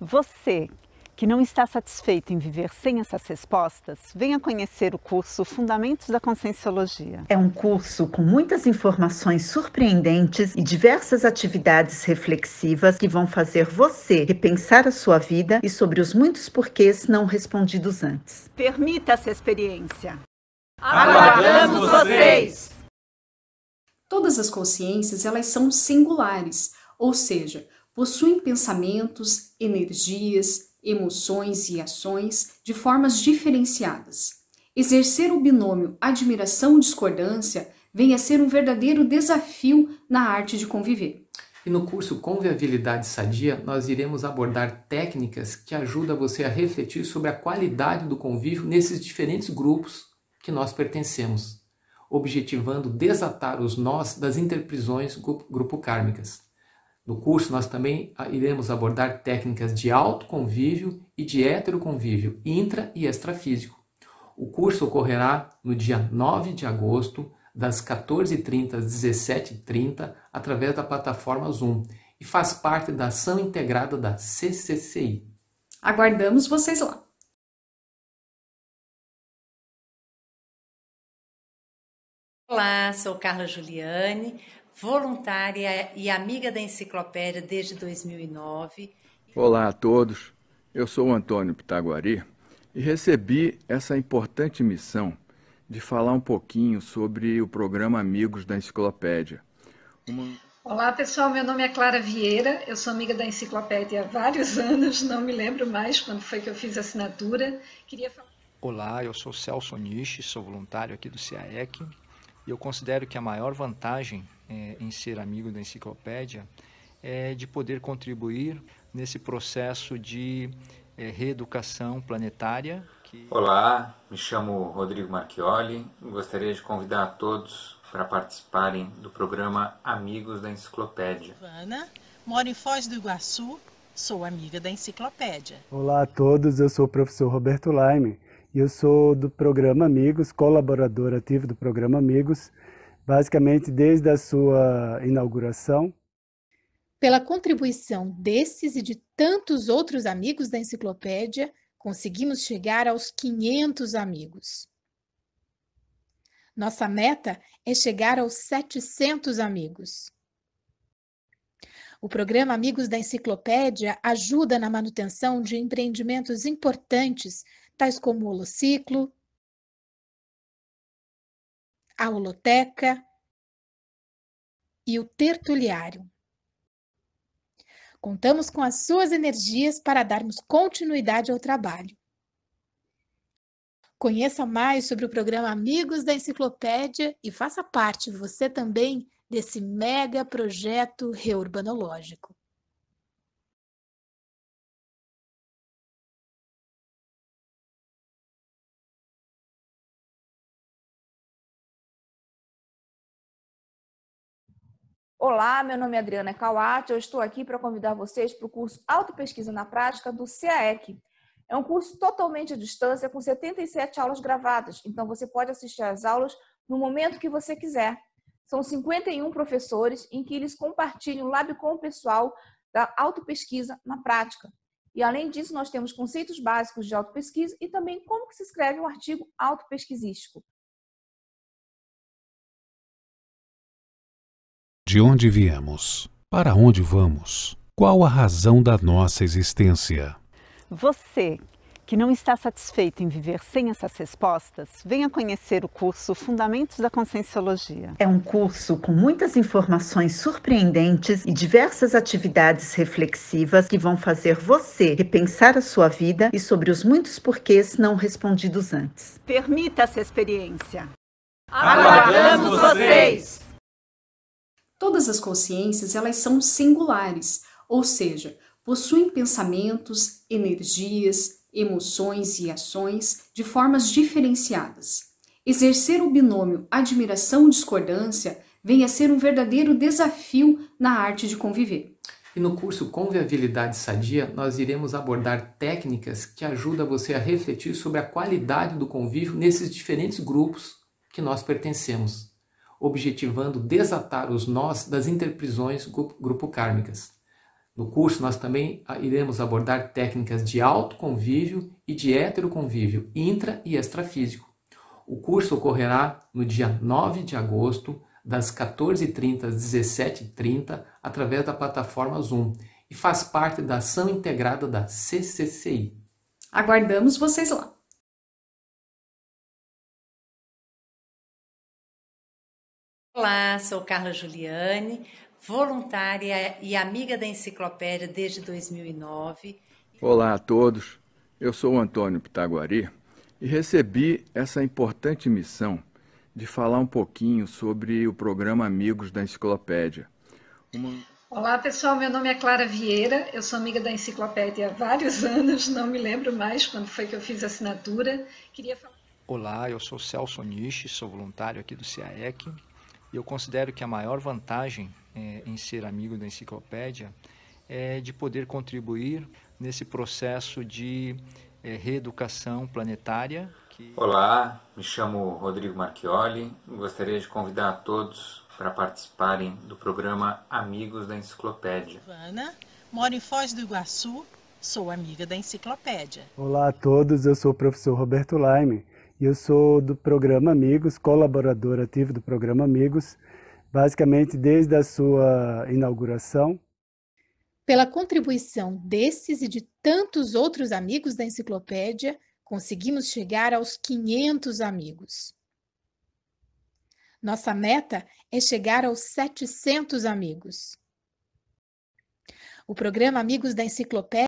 Você que não está satisfeito em viver sem essas respostas, venha conhecer o curso Fundamentos da Conscienciologia. É um curso com muitas informações surpreendentes e diversas atividades reflexivas que vão fazer você repensar a sua vida e sobre os muitos porquês não respondidos antes. Permita essa experiência. Aguardamos vocês! Todas as consciências, elas são singulares, ou seja, possuem pensamentos, energias, emoções e ações de formas diferenciadas. Exercer o binômio admiração-discordância vem a ser um verdadeiro desafio na arte de conviver. E no curso Conviabilidade Sadia, nós iremos abordar técnicas que ajudam você a refletir sobre a qualidade do convívio nesses diferentes grupos que nós pertencemos objetivando desatar os nós das interprisões grupo kármicas. No curso, nós também ah, iremos abordar técnicas de autoconvívio e de heteroconvívio, intra e extrafísico. O curso ocorrerá no dia 9 de agosto, das 14h30 às 17h30, através da plataforma Zoom, e faz parte da ação integrada da CCCI. Aguardamos vocês lá! Olá, sou Carla Juliane, voluntária e amiga da Enciclopédia desde 2009. Olá a todos, eu sou o Antônio Pitaguari e recebi essa importante missão de falar um pouquinho sobre o programa Amigos da Enciclopédia. Uma... Olá pessoal, meu nome é Clara Vieira, eu sou amiga da Enciclopédia há vários anos, não me lembro mais quando foi que eu fiz a assinatura. Queria falar... Olá, eu sou Celso Nishi, sou voluntário aqui do CIAEC e eu considero que a maior vantagem é, em ser amigo da enciclopédia é de poder contribuir nesse processo de é, reeducação planetária. Que... Olá, me chamo Rodrigo Marchioli e gostaria de convidar a todos para participarem do programa Amigos da Enciclopédia. Ana, moro em Foz do Iguaçu, sou amiga da Enciclopédia. Olá a todos, eu sou o professor Roberto Laime eu sou do programa Amigos, colaborador ativo do programa Amigos, basicamente desde a sua inauguração. Pela contribuição desses e de tantos outros amigos da enciclopédia, conseguimos chegar aos 500 amigos. Nossa meta é chegar aos 700 amigos. O programa Amigos da Enciclopédia ajuda na manutenção de empreendimentos importantes tais como o Holociclo, a Holoteca e o Tertuliário. Contamos com as suas energias para darmos continuidade ao trabalho. Conheça mais sobre o programa Amigos da Enciclopédia e faça parte você também desse mega projeto reurbanológico. Olá, meu nome é Adriana Kawati, eu estou aqui para convidar vocês para o curso Autopesquisa na Prática do CAEC. É um curso totalmente à distância, com 77 aulas gravadas, então você pode assistir às aulas no momento que você quiser. São 51 professores em que eles compartilham o lab com o pessoal da autopesquisa na prática. E além disso, nós temos conceitos básicos de autopesquisa e também como que se escreve um artigo autopesquisístico. De onde viemos? Para onde vamos? Qual a razão da nossa existência? Você que não está satisfeito em viver sem essas respostas, venha conhecer o curso Fundamentos da Conscienciologia. É um curso com muitas informações surpreendentes e diversas atividades reflexivas que vão fazer você repensar a sua vida e sobre os muitos porquês não respondidos antes. Permita essa experiência. Aguardamos vocês! Todas as consciências, elas são singulares, ou seja, possuem pensamentos, energias, emoções e ações de formas diferenciadas. Exercer o binômio admiração-discordância vem a ser um verdadeiro desafio na arte de conviver. E no curso Conviabilidade Sadia, nós iremos abordar técnicas que ajudam você a refletir sobre a qualidade do convívio nesses diferentes grupos que nós pertencemos objetivando desatar os nós das interprisões grupo kármicas. No curso, nós também ah, iremos abordar técnicas de autoconvívio e de heteroconvívio intra e extrafísico. O curso ocorrerá no dia 9 de agosto, das 14h30 às 17h30, através da plataforma Zoom e faz parte da ação integrada da CCCI. Aguardamos vocês lá! Olá, sou Carla Juliane, voluntária e amiga da Enciclopédia desde 2009. Olá a todos, eu sou Antônio Pitaguari e recebi essa importante missão de falar um pouquinho sobre o programa Amigos da Enciclopédia. Uma... Olá pessoal, meu nome é Clara Vieira, eu sou amiga da Enciclopédia há vários anos, não me lembro mais quando foi que eu fiz a assinatura. Queria falar... Olá, eu sou Celso Nishi, sou voluntário aqui do CAEC e eu considero que a maior vantagem é, em ser amigo da enciclopédia é de poder contribuir nesse processo de é, reeducação planetária. Que... Olá, me chamo Rodrigo Marchioli e gostaria de convidar a todos para participarem do programa Amigos da Enciclopédia. Ana, moro em Foz do Iguaçu, sou amiga da Enciclopédia. Olá a todos, eu sou o professor Roberto Laime eu sou do programa Amigos, colaborador ativo do programa Amigos, basicamente desde a sua inauguração. Pela contribuição desses e de tantos outros amigos da enciclopédia, conseguimos chegar aos 500 amigos. Nossa meta é chegar aos 700 amigos. O programa Amigos da Enciclopédia